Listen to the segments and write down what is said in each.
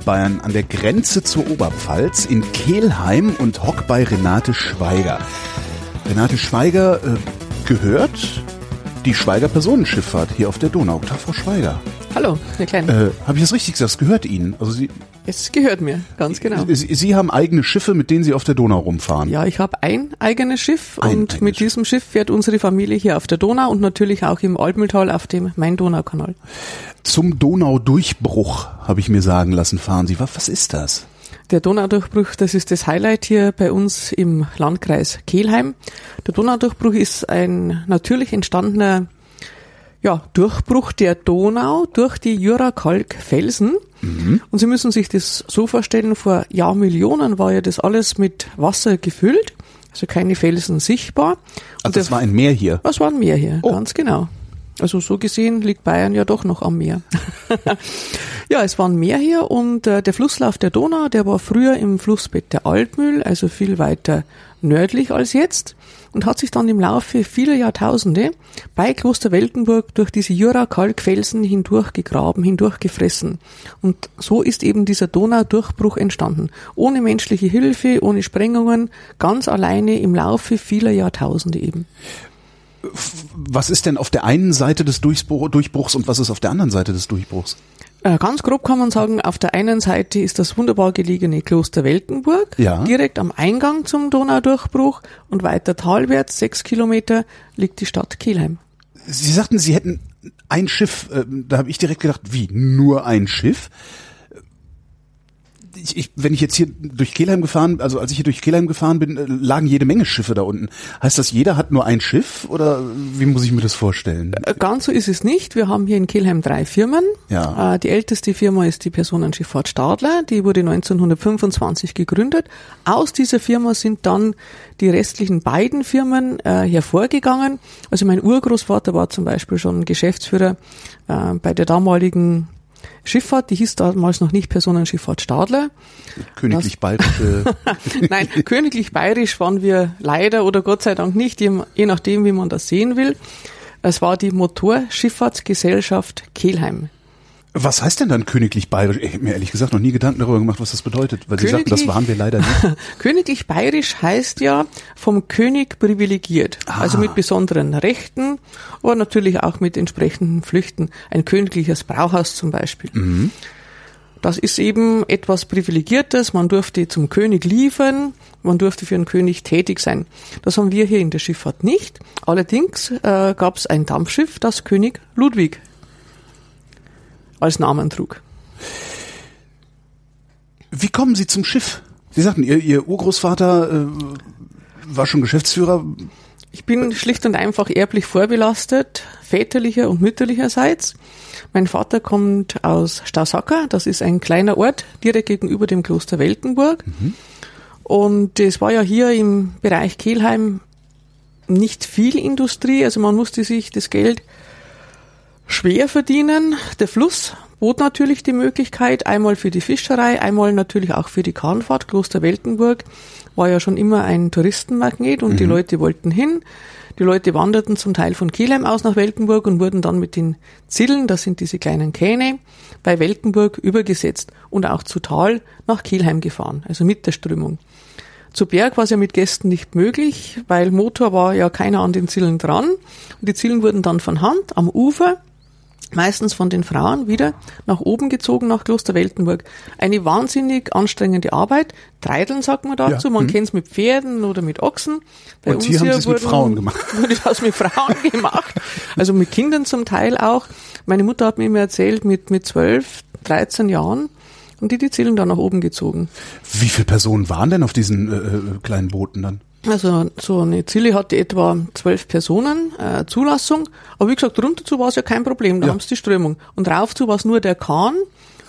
Niederbayern an der Grenze zur Oberpfalz in Kelheim und hock bei Renate Schweiger. Renate Schweiger äh, gehört die Schweiger Personenschifffahrt hier auf der Donau. Tag, Frau Schweiger. Hallo, Herr Klein. Äh, Habe ich das richtig gesagt? Es gehört Ihnen. Also Sie, es gehört mir, ganz genau. Sie, Sie, haben eigene Schiffe, mit denen Sie auf der Donau rumfahren. Ja, ich habe ein eigenes Schiff ein und mit Schiff. diesem Schiff fährt unsere Familie hier auf der Donau und natürlich auch im Albmühltal auf dem Main-Donau-Kanal. Zum Donaudurchbruch, habe ich mir sagen lassen, fahren Sie. Was, was ist das? Der Donaudurchbruch, das ist das Highlight hier bei uns im Landkreis Kelheim. Der Donaudurchbruch ist ein natürlich entstandener ja, Durchbruch der Donau durch die Jurakalk-Felsen. Mhm. Und Sie müssen sich das so vorstellen, vor Jahrmillionen war ja das alles mit Wasser gefüllt, also keine Felsen sichtbar. Also das war ein Meer hier? Das war ein Meer hier, oh. ganz genau. Also so gesehen liegt Bayern ja doch noch am Meer. ja, es war ein Meer hier und äh, der Flusslauf der Donau, der war früher im Flussbett der Altmühl, also viel weiter nördlich als jetzt und hat sich dann im Laufe vieler Jahrtausende bei Kloster Weltenburg durch diese Jura-Kalkfelsen hindurchgegraben, hindurchgefressen. Und so ist eben dieser Donaudurchbruch entstanden. Ohne menschliche Hilfe, ohne Sprengungen, ganz alleine im Laufe vieler Jahrtausende eben was ist denn auf der einen Seite des Durchbruchs und was ist auf der anderen Seite des Durchbruchs? Äh, ganz grob kann man sagen, auf der einen Seite ist das wunderbar gelegene Kloster Weltenburg, ja. direkt am Eingang zum Donaudurchbruch und weiter talwärts, sechs Kilometer, liegt die Stadt Kielheim. Sie sagten, Sie hätten ein Schiff, äh, da habe ich direkt gedacht, wie, nur ein Schiff? Ich, ich, wenn ich jetzt hier durch Kelheim gefahren, also als ich hier durch Kelheim gefahren bin, äh, lagen jede Menge Schiffe da unten. Heißt das, jeder hat nur ein Schiff oder wie muss ich mir das vorstellen? Äh, ganz so ist es nicht. Wir haben hier in Kelheim drei Firmen. Ja. Äh, die älteste Firma ist die Personenschifffahrt Stadler. Die wurde 1925 gegründet. Aus dieser Firma sind dann die restlichen beiden Firmen hervorgegangen. Also mein Urgroßvater war zum Beispiel schon Geschäftsführer bei der damaligen Schifffahrt, die hieß damals noch nicht Personenschifffahrt Stadler. Königlich Bayerische. Nein, Königlich Bayerisch waren wir leider oder Gott sei Dank nicht, je nachdem, wie man das sehen will. Es war die Motorschifffahrtsgesellschaft Kelheim. Was heißt denn dann königlich bayerisch? Ich habe mir ehrlich gesagt noch nie Gedanken darüber gemacht, was das bedeutet, weil Sie sagten, das waren wir leider nicht. königlich bayerisch heißt ja vom König privilegiert, ah. also mit besonderen Rechten, aber natürlich auch mit entsprechenden Flüchten. Ein königliches Brauhaus zum Beispiel. Mhm. Das ist eben etwas Privilegiertes. Man durfte zum König liefern, man durfte für einen König tätig sein. Das haben wir hier in der Schifffahrt nicht. Allerdings äh, gab es ein Dampfschiff, das König Ludwig als Namen trug. Wie kommen Sie zum Schiff? Sie sagten, Ihr, Ihr Urgroßvater äh, war schon Geschäftsführer. Ich bin schlicht und einfach erblich vorbelastet, väterlicher und mütterlicherseits. Mein Vater kommt aus Stausacker, das ist ein kleiner Ort direkt gegenüber dem Kloster Weltenburg. Mhm. Und es war ja hier im Bereich Kelheim nicht viel Industrie, also man musste sich das Geld schwer verdienen. Der Fluss bot natürlich die Möglichkeit, einmal für die Fischerei, einmal natürlich auch für die Kahnfahrt. Kloster Weltenburg war ja schon immer ein Touristenmagnet und mhm. die Leute wollten hin. Die Leute wanderten zum Teil von Kielheim aus nach Weltenburg und wurden dann mit den Zillen, das sind diese kleinen Kähne, bei Weltenburg übergesetzt und auch zu Tal nach Kielheim gefahren, also mit der Strömung. Zu Berg war es ja mit Gästen nicht möglich, weil Motor war ja keiner an den Zillen dran. Und die Zillen wurden dann von Hand am Ufer meistens von den Frauen wieder nach oben gezogen nach Kloster Weltenburg. Eine wahnsinnig anstrengende Arbeit. Treideln sagt man dazu. Ja. Man mhm. kennt es mit Pferden oder mit Ochsen. Bei Und uns hier haben es mit Frauen gemacht. Wurde das mit Frauen gemacht. Also mit Kindern zum Teil auch. Meine Mutter hat mir immer erzählt, mit, mit 12, 13 Jahren und die die Zielen dann nach oben gezogen. Wie viele Personen waren denn auf diesen äh, äh kleinen Booten dann? Also so eine Zille hatte etwa zwölf Personen äh, Zulassung, aber wie gesagt, runter zu war es ja kein Problem, da ja. haben sie die Strömung. Und rauf zu war es nur der Kahn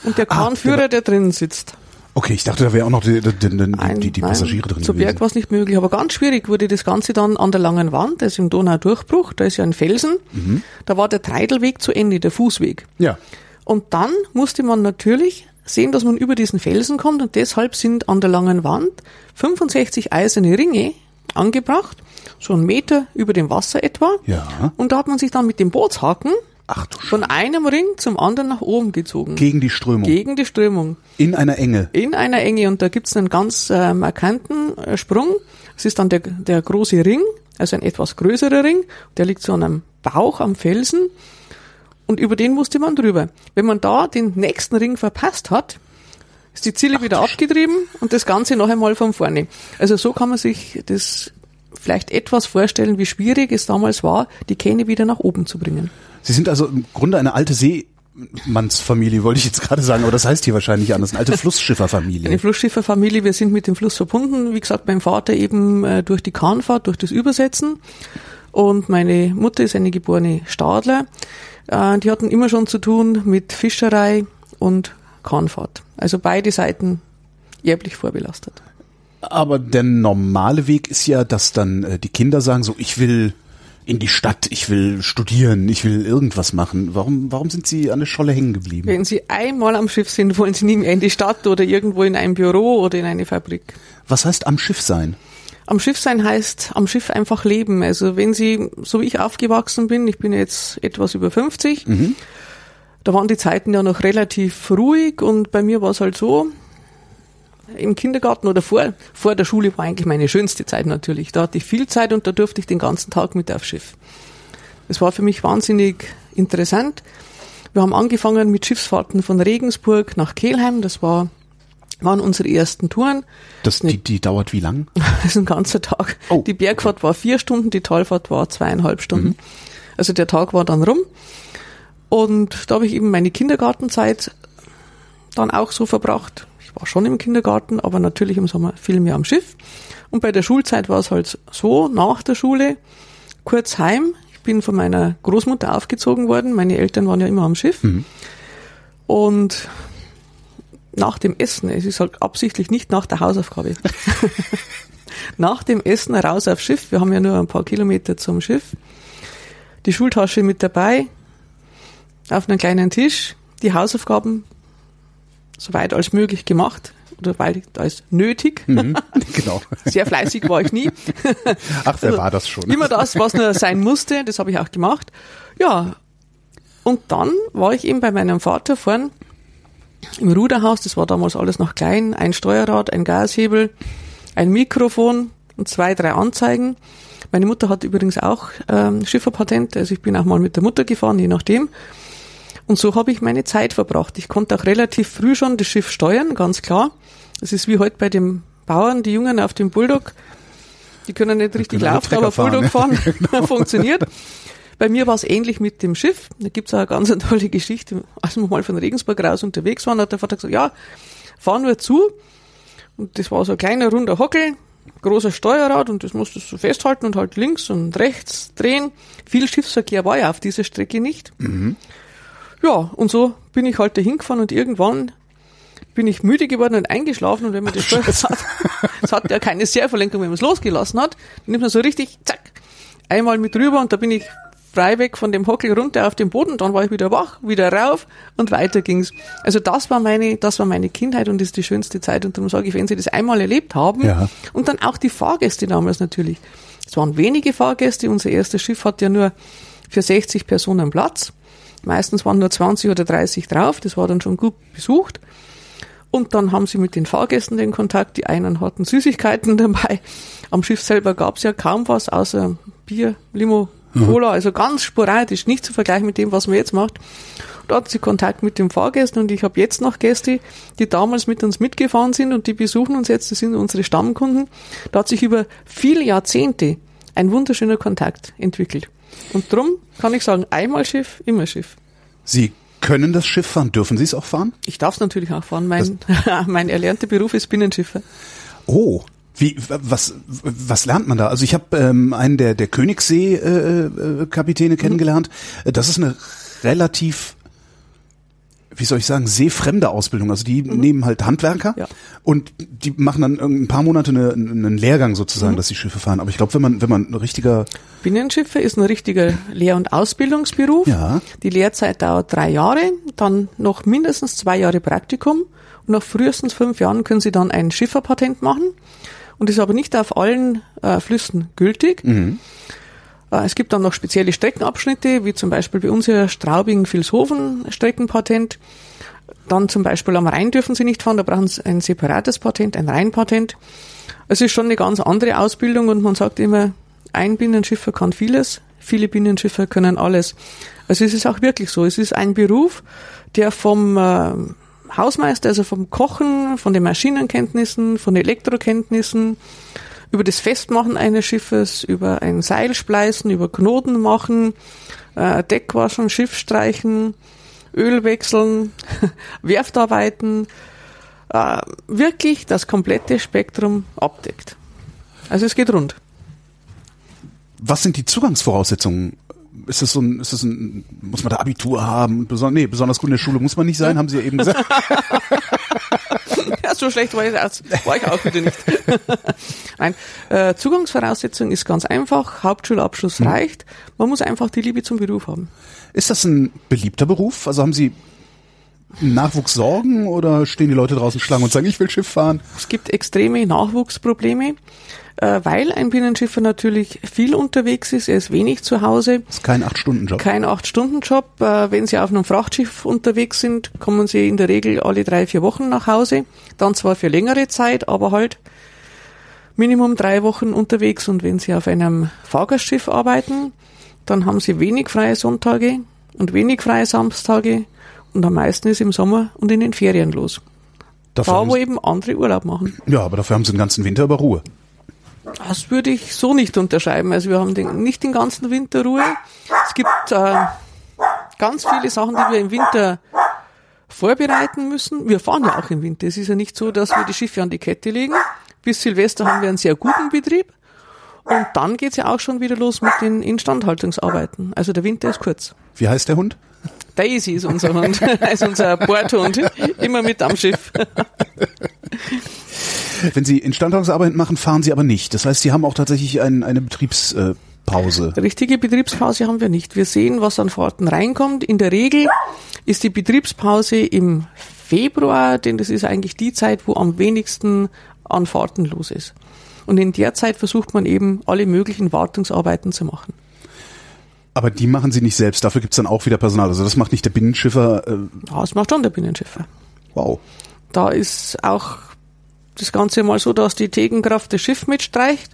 und der ah, Kahnführer, genau. der drinnen sitzt. Okay, ich dachte, da wäre auch noch die, die, die, die Passagiere nein, drin. Zu Berg war es nicht möglich, aber ganz schwierig wurde das Ganze dann an der langen Wand, das ist im Donaudurchbruch, da ist ja ein Felsen, mhm. da war der Treidelweg zu Ende, der Fußweg. Ja. Und dann musste man natürlich sehen, dass man über diesen Felsen kommt und deshalb sind an der langen Wand 65 eiserne Ringe angebracht, so einen Meter über dem Wasser etwa. Ja. Und da hat man sich dann mit dem Bootshaken Ach du Von einem Ring zum anderen nach oben gezogen. Gegen die Strömung. Gegen die Strömung. In einer Enge. In einer Enge. Und da gibt's einen ganz äh, markanten äh, Sprung. Es ist dann der, der große Ring, also ein etwas größerer Ring. Der liegt so an einem Bauch am Felsen. Und über den musste man drüber. Wenn man da den nächsten Ring verpasst hat, ist die Ziele wieder abgetrieben und das Ganze noch einmal von vorne. Also so kann man sich das vielleicht etwas vorstellen, wie schwierig es damals war, die Kähne wieder nach oben zu bringen. Sie sind also im Grunde eine alte Seemannsfamilie, wollte ich jetzt gerade sagen, aber das heißt hier wahrscheinlich anders, eine alte Flussschifferfamilie. Eine Flussschifferfamilie, wir sind mit dem Fluss verbunden, wie gesagt, mein Vater eben äh, durch die Kahnfahrt, durch das Übersetzen und meine Mutter ist eine geborene Stadler. Äh, die hatten immer schon zu tun mit Fischerei und Kahnfahrt. Also beide Seiten erblich vorbelastet. Aber der normale Weg ist ja, dass dann äh, die Kinder sagen, so ich will in die Stadt, ich will studieren, ich will irgendwas machen. Warum, warum sind Sie an der Scholle hängen geblieben? Wenn Sie einmal am Schiff sind, wollen Sie nie mehr in die Stadt oder irgendwo in ein Büro oder in eine Fabrik. Was heißt am Schiff sein? Am Schiff sein heißt am Schiff einfach leben. Also wenn Sie, so wie ich aufgewachsen bin, ich bin jetzt etwas über 50, mhm. Da waren die Zeiten ja noch relativ ruhig und bei mir war es halt so, im Kindergarten oder vor, vor der Schule war eigentlich meine schönste Zeit natürlich. Da hatte ich viel Zeit und da durfte ich den ganzen Tag mit aufs Schiff. Es war für mich wahnsinnig interessant. Wir haben angefangen mit Schiffsfahrten von Regensburg nach Kelheim. Das war, waren unsere ersten Touren. Das, die, die dauert wie lang? Das ist ein ganzer Tag. Oh. Die Bergfahrt war vier Stunden, die Talfahrt war zweieinhalb Stunden. Mhm. Also der Tag war dann rum. Und da habe ich eben meine Kindergartenzeit dann auch so verbracht war schon im Kindergarten, aber natürlich im Sommer viel mehr am Schiff. Und bei der Schulzeit war es halt so, nach der Schule, kurz heim. Ich bin von meiner Großmutter aufgezogen worden. Meine Eltern waren ja immer am Schiff. Mhm. Und nach dem Essen, es ist halt absichtlich nicht nach der Hausaufgabe. nach dem Essen raus aufs Schiff. Wir haben ja nur ein paar Kilometer zum Schiff. Die Schultasche mit dabei, auf einem kleinen Tisch, die Hausaufgaben so weit als möglich gemacht oder weit als nötig. Mhm, genau. Sehr fleißig war ich nie. Ach, wer also, war das schon? Immer das, was nur sein musste, das habe ich auch gemacht. Ja, und dann war ich eben bei meinem Vater vorn im Ruderhaus, das war damals alles noch klein, ein Steuerrad, ein Gashebel, ein Mikrofon und zwei, drei Anzeigen. Meine Mutter hat übrigens auch ähm, Schifferpatent, also ich bin auch mal mit der Mutter gefahren, je nachdem. Und so habe ich meine Zeit verbracht. Ich konnte auch relativ früh schon das Schiff steuern, ganz klar. Es ist wie heute bei den Bauern, die Jungen auf dem Bulldog, die können nicht richtig laufen, aber fahren, Bulldog fahren ja, genau. funktioniert. Bei mir war es ähnlich mit dem Schiff. Da gibt's auch eine ganz tolle Geschichte. Als wir mal von Regensburg raus unterwegs waren, hat der Vater gesagt, ja, fahr nur zu. Und das war so ein kleiner runder Hockel, großer Steuerrad und das musstest du festhalten und halt links und rechts drehen. Viel Schiffsverkehr war ja auf dieser Strecke nicht. Mhm. Ja, und so bin ich halt dahin gefahren und irgendwann bin ich müde geworden und eingeschlafen und wenn man das steuert hat, es hat ja keine Serverlenkung, wenn man es losgelassen hat, dann nimmt man so richtig, zack, einmal mit rüber und da bin ich frei weg von dem Hockel runter auf den Boden, dann war ich wieder wach, wieder rauf und weiter ging's. Also das war meine, das war meine Kindheit und das ist die schönste Zeit und darum sage ich, wenn Sie das einmal erlebt haben ja. und dann auch die Fahrgäste damals natürlich. Es waren wenige Fahrgäste, unser erstes Schiff hat ja nur für 60 Personen Platz. Meistens waren nur 20 oder 30 drauf, das war dann schon gut besucht. Und dann haben sie mit den Fahrgästen den Kontakt. Die einen hatten Süßigkeiten dabei. Am Schiff selber gab es ja kaum was, außer Bier, Limo, Cola, mhm. also ganz sporadisch, nicht zu vergleichen mit dem, was man jetzt macht. Da hatten sie Kontakt mit den Fahrgästen und ich habe jetzt noch Gäste, die damals mit uns mitgefahren sind und die besuchen uns jetzt, das sind unsere Stammkunden. Da hat sich über viele Jahrzehnte ein wunderschöner Kontakt entwickelt. Und drum kann ich sagen, einmal Schiff, immer Schiff. Sie können das Schiff fahren? Dürfen Sie es auch fahren? Ich darf es natürlich auch fahren. Mein, mein erlernter Beruf ist Binnenschiffer. Oh, wie, was, was lernt man da? Also ich habe ähm, einen der, der Königssee-Kapitäne äh, äh, kennengelernt. Das ist eine relativ wie soll ich sagen, seefremde Ausbildung. Also die mhm. nehmen halt Handwerker ja. und die machen dann ein paar Monate eine, einen Lehrgang sozusagen, mhm. dass sie Schiffe fahren. Aber ich glaube, wenn man, wenn man ein richtiger Binnenschiffe ist ein richtiger Lehr- und Ausbildungsberuf. Ja. Die Lehrzeit dauert drei Jahre, dann noch mindestens zwei Jahre Praktikum und nach frühestens fünf Jahren können sie dann ein Schifferpatent machen und ist aber nicht auf allen äh, Flüssen gültig. Mhm. Äh, Es gibt dann noch spezielle Streckenabschnitte, wie zum Beispiel bei uns hier Straubing-Vilshofen Streckenpatent. Dann zum Beispiel am Rhein dürfen sie nicht fahren, da brauchen sie ein separates Patent, ein Rheinpatent. Es ist schon eine ganz andere Ausbildung und man sagt immer, ein Binnenschiffer kann vieles, viele Binnenschiffer können alles. Also es ist auch wirklich so. Es ist ein Beruf, der vom äh, Hausmeister, also vom Kochen, von den Maschinenkenntnissen, von Elektrokenntnissen, über das Festmachen eines Schiffes, über ein Seil spleißen, über Knoten machen, äh, Deck waschen, Schiff streichen, Öl wechseln, Werftarbeiten, äh, wirklich das komplette Spektrum abdeckt. Also es geht rund. Was sind die Zugangsvoraussetzungen? Ist das so ein, ist das ein, muss man da Abitur haben? Beson nee, besonders gut in der Schule muss man nicht sein, haben Sie ja eben gesagt. Ja, so schlecht war ich, war ich auch wieder nicht. Nein, äh, Zugangsvoraussetzung ist ganz einfach. Hauptschulabschluss Hm. reicht. Man muss einfach die Liebe zum Beruf haben. Ist das ein beliebter Beruf? Also haben Sie Nachwuchssorgen oder stehen die Leute draußen Schlangen und sagen, ich will Schiff fahren? Es gibt extreme Nachwuchsprobleme, äh, weil ein Binnenschiffer natürlich viel unterwegs ist. Er ist wenig zu Hause. Das ist kein Acht-Stunden-Job. Kein Acht-Stunden-Job. Äh, wenn Sie auf einem Frachtschiff unterwegs sind, kommen Sie in der Regel alle drei, vier Wochen nach Hause. Dann zwar für längere Zeit, aber halt Minimum drei Wochen unterwegs. Und wenn Sie auf einem Fahrgastschiff arbeiten, dann haben Sie wenig freie Sonntage und wenig freie Samstage. Und am meisten ist im Sommer und in den Ferien los. Dafür Da, wo eben andere Urlaub machen. ja, aber dafür haben Sie den ganzen Winter über Ruhe. Das würde ich so nicht unterschreiben. Also wir haben den, nicht den ganzen Winter Ruhe. Es gibt äh, ganz viele Sachen, die wir im Winter vorbereiten müssen. Wir fahren ja auch im Winter. Es ist ja nicht so, dass wir die Schiffe an die Kette legen. Bis Silvester haben wir einen sehr guten Betrieb. Und dann geht's ja auch schon wieder los mit den Instandhaltungsarbeiten. Also der Winter ist kurz. Wie heißt der Hund? Daisy ist unser Hund, ist unser Bordhund, immer mit am Schiff. Wenn Sie Instandhaltungsarbeiten machen, fahren Sie aber nicht. Das heißt, Sie haben auch tatsächlich ein, eine Betriebspause. Richtige Betriebspause haben wir nicht. Wir sehen, was an Fahrten reinkommt. In der Regel ist die Betriebspause im Februar, denn das ist eigentlich die Zeit, wo am wenigsten an Fahrten los ist. Und in der Zeit versucht man eben alle möglichen Wartungsarbeiten zu machen. Aber die machen Sie nicht selbst. Dafür gibt's dann auch wieder Personal. Also das macht nicht der Binnenschiffer. Äh, Ja, das macht schon der Binnenschiffer. wow. Da ist auch das Ganze mal so, dass die Tegenkraft das Schiff mitstreicht,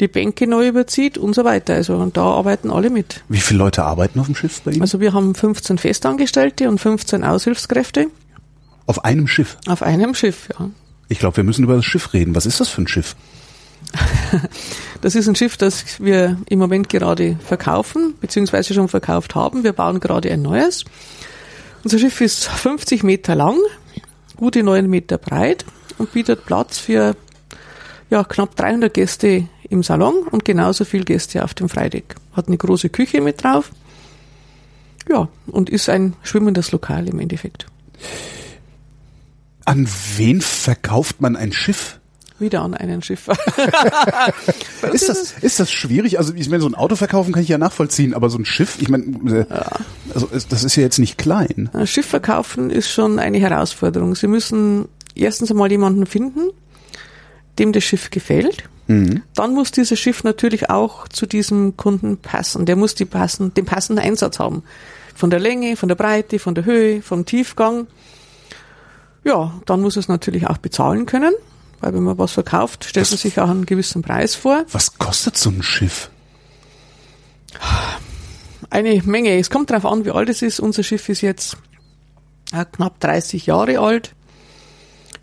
die Bänke neu überzieht und so weiter. Also und da arbeiten alle mit. Wie viele Leute arbeiten auf dem Schiff bei Ihnen? Also wir haben 15 Festangestellte und 15 Aushilfskräfte auf einem Schiff. auf einem Schiff, ja. Ich glaube, wir müssen über das Schiff reden. Was ist das für ein Schiff? Das ist ein Schiff, das wir im Moment gerade verkaufen, beziehungsweise schon verkauft haben. Wir bauen gerade ein neues. Unser Schiff ist 50 Meter lang, gute 9 Meter breit und bietet Platz für ja, knapp 300 Gäste im Salon und genauso viel Gäste auf dem Freideck. Hat eine große Küche mit drauf. Ja, und ist ein schwimmendes Lokal im Endeffekt. An wen verkauft man ein Schiff? Wieder an einen Schiffer. Ist das, ist das schwierig? Also ich meine, so ein Auto verkaufen kann ich ja nachvollziehen, aber so ein Schiff, ich meine, äh, also das ist ja jetzt nicht klein. Ein Schiff verkaufen ist schon eine Herausforderung. Sie müssen erstens einmal jemanden finden, dem das Schiff gefällt. Dann muss dieses Schiff natürlich auch zu diesem Kunden passen. Der muss die passen, den passenden Einsatz haben. Von der Länge, von der Breite, von der Höhe, vom Tiefgang. Ja, dann muss es natürlich auch bezahlen können, weil wenn man was verkauft, stellt man sich auch einen gewissen Preis vor. Was kostet so ein Schiff? Eine Menge. Es kommt darauf an, wie alt es ist. Unser Schiff ist jetzt äh, knapp 30 Jahre alt.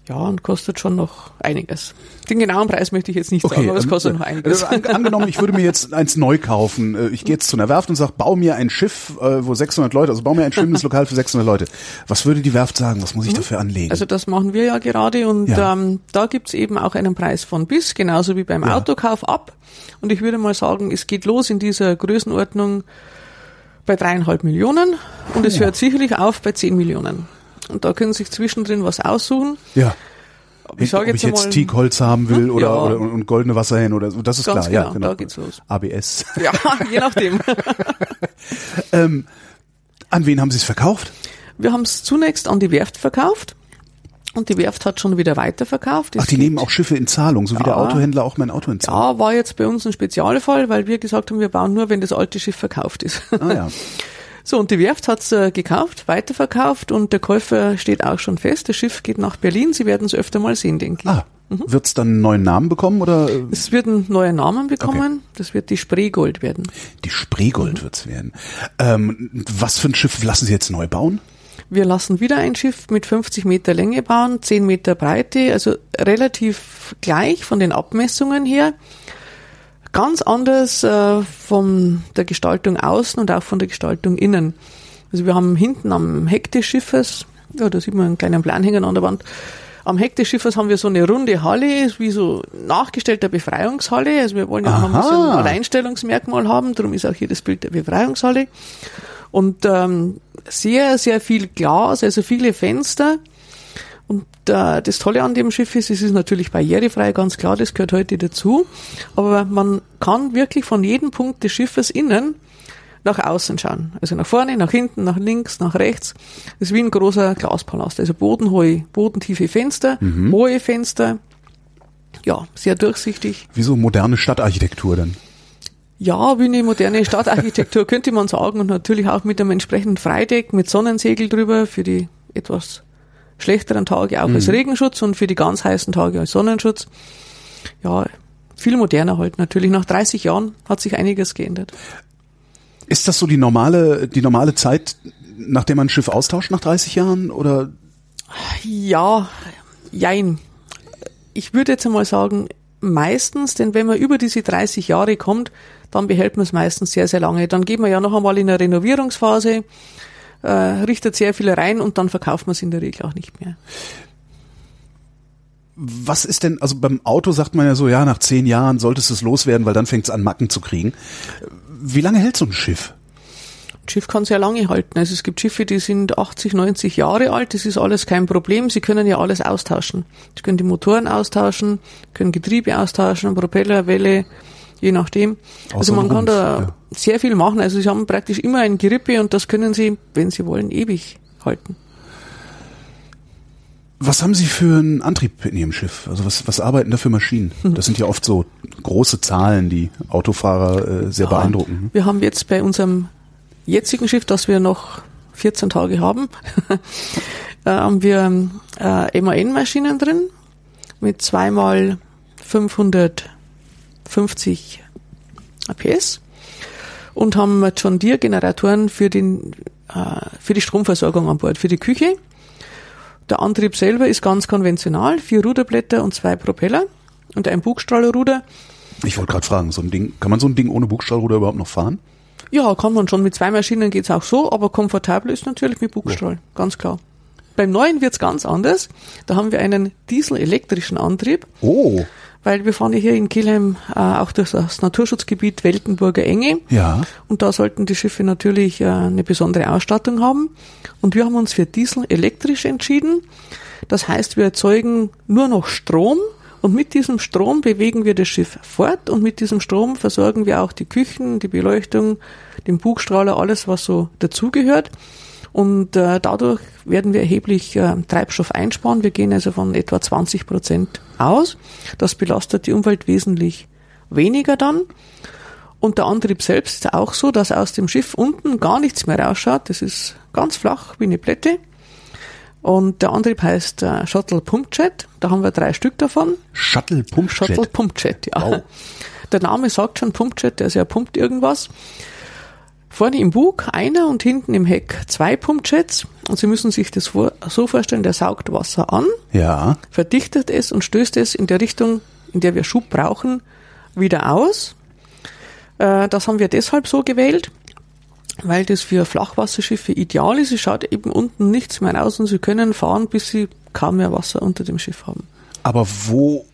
Ja, und kostet schon noch einiges. Den genauen Preis möchte ich jetzt nicht sagen, aber es ähm, kostet noch einiges. Also an, angenommen, ich würde mir jetzt eins neu kaufen. Äh, Ich gehe jetzt zu einer Werft und sage, bau mir ein Schiff, äh, wo 600 Leute, also bau mir ein schwimmendes Lokal für 600 Leute. Was würde die Werft sagen? Was muss ich dafür anlegen? Also das machen wir ja gerade und Ja. ähm, da gibt's eben auch einen Preis von bis, genauso wie beim Ja. Autokauf ab. Und ich würde mal sagen, es geht los in dieser Größenordnung bei dreieinhalb Millionen und es Puh. hört sicherlich auf bei zehn Millionen. Und da können Sie sich zwischendrin was aussuchen. ja. Ich sage Ob ich jetzt jetzt Teakholz haben will Hm? oder, Ja. oder und goldene Wasserhähne oder so, das ist Ganz klar. Ja, genau, genau. da geht's los. ABS. Ja, je nachdem. ähm, an wen haben Sie es verkauft? Wir haben es zunächst an die Werft verkauft Und die Werft hat schon wieder weiterverkauft. Ach, die nehmen auch Schiffe in Zahlung, so wie der Autohändler auch mein Auto in Zahlung. Ja, war jetzt bei uns ein Spezialfall, weil wir gesagt haben, wir bauen nur, wenn das alte Schiff verkauft ist. Ah, ja. So, und die Werft hat's äh, gekauft, weiterverkauft und der Käufer steht auch schon fest. Das Schiff geht nach Berlin. Sie werden es öfter mal sehen, denke ich. Ah, wird's dann einen neuen Namen bekommen oder? Es wird einen neuen Namen bekommen. Das wird die Spreegold werden. Die Spreegold wird's werden. Ähm, was für ein Schiff lassen Sie jetzt neu bauen? Wir lassen wieder ein Schiff mit 50 Meter Länge bauen, 10 Meter Breite, also relativ gleich von den Abmessungen her. Ganz anders äh, von der Gestaltung außen und auch von der Gestaltung innen. Also wir haben hinten am Heck des Schiffes, ja, da sieht man einen kleinen Plan hängen an der Wand, am Heck des Schiffes haben wir so eine runde Halle, wie so nachgestellter Befreiungshalle. Also wir wollen ja auch ein bisschen ein Alleinstellungsmerkmal haben, darum ist auch hier das Bild der Befreiungshalle. Und ähm, sehr, sehr viel Glas, also viele Fenster. Und äh, das Tolle an dem Schiff ist, es ist natürlich barrierefrei, ganz klar, das gehört heute dazu. Aber man kann wirklich von jedem Punkt des Schiffes innen nach außen schauen. Also nach vorne, nach hinten, nach links, nach rechts. Das ist wie ein großer Glaspalast. Also bodenhohe, bodentiefe Fenster, hohe Fenster. Ja, sehr durchsichtig. Wie so moderne Stadtarchitektur dann? Ja, wie eine moderne Stadtarchitektur könnte man sagen und natürlich auch mit einem entsprechenden Freideck mit Sonnensegel drüber für die etwas schlechteren Tage auch Mhm. als Regenschutz und für die ganz heißen Tage als Sonnenschutz. Ja, viel moderner halt natürlich. Nach 30 Jahren hat sich einiges geändert. Ist das so die normale, die normale Zeit, nachdem man ein Schiff austauscht nach 30 Jahren oder? Ja, jein. Ich würde jetzt einmal sagen, meistens, denn wenn man über diese 30 Jahre kommt, dann behält man es meistens sehr, sehr lange. Dann geht man ja noch einmal in eine Renovierungsphase, äh, richtet sehr viel rein und dann verkauft man es in der Regel auch nicht mehr. Was ist denn, also beim Auto sagt man ja so, ja, nach zehn Jahren solltest du es loswerden, weil dann fängt es an Macken zu kriegen. Wie lange hält so ein Schiff? Ein Schiff kann sehr lange halten. Also es gibt Schiffe, die sind 80, 90 Jahre alt. Das ist alles kein Problem. Sie können ja alles austauschen. Sie können die Motoren austauschen, können Getriebe austauschen, Propeller, Welle, je nachdem. also Außer man ein kann da ja. sehr viel machen. Also sie haben praktisch immer ein Gerippe und das können sie, wenn sie wollen, ewig halten. Was haben Sie für einen Antrieb in Ihrem Schiff? Also was, was arbeiten da für Maschinen? Das sind ja oft so große Zahlen, die Autofahrer äh, sehr beeindrucken. Wir haben jetzt bei unserem jetzigen Schiff, das wir noch 14 Tage haben, äh, haben wir äh, MAN-Maschinen drin mit zweimal 550 PS und haben John Deere Generatoren für den äh, für die Stromversorgung an Bord, für die Küche. Der Antrieb selber ist ganz konventional, vier Ruderblätter und zwei Propeller und ein Bugstrahlerruder. Ich wollte gerade fragen, so ein Ding, kann man so ein Ding ohne Bugstrahlruder überhaupt noch fahren? Ja, kann man schon. Mit zwei Maschinen geht's auch so, aber komfortabel ist natürlich mit Bugstrahl, ganz klar. Beim neuen wird's ganz anders. Da haben wir einen dieselelektrischen Antrieb, Oh, weil wir fahren ja hier in Kelheim äh, auch durch das Naturschutzgebiet Weltenburger Enge. ja. Und da sollten die Schiffe natürlich äh, eine besondere Ausstattung haben. Und wir haben uns für Diesel elektrisch entschieden. Das heißt, wir erzeugen nur noch Strom und mit diesem Strom bewegen wir das Schiff fort und mit diesem Strom versorgen wir auch die Küchen, die Beleuchtung, den Bugstrahler, alles, was so dazugehört. Und äh, dadurch werden wir erheblich äh, Treibstoff einsparen. Wir gehen also von etwa 20 Prozent aus. Das belastet die Umwelt wesentlich weniger dann. Und der Antrieb selbst ist auch so, dass aus dem Schiff unten gar nichts mehr rausschaut. Das ist ganz flach wie eine Plätte. Und der Antrieb heißt äh, Shuttle Pump Jet. Da haben wir drei Stück davon. Shuttle Pumpjet. Shuttle Pump Jet, ja. Wow. Der Name sagt schon Pump Jet, der ist ja pumpt irgendwas. Vorne im Bug einer und hinten im Heck zwei Pumpjets. Und Sie müssen sich das so vorstellen, der saugt Wasser an, Ja. verdichtet es und stößt es in der Richtung, in der wir Schub brauchen, wieder aus. Äh, Das haben wir deshalb so gewählt, weil das für Flachwasserschiffe ideal ist. Es schaut eben unten nichts mehr aus und Sie können fahren, bis Sie kaum mehr Wasser unter dem Schiff haben. Aber wo,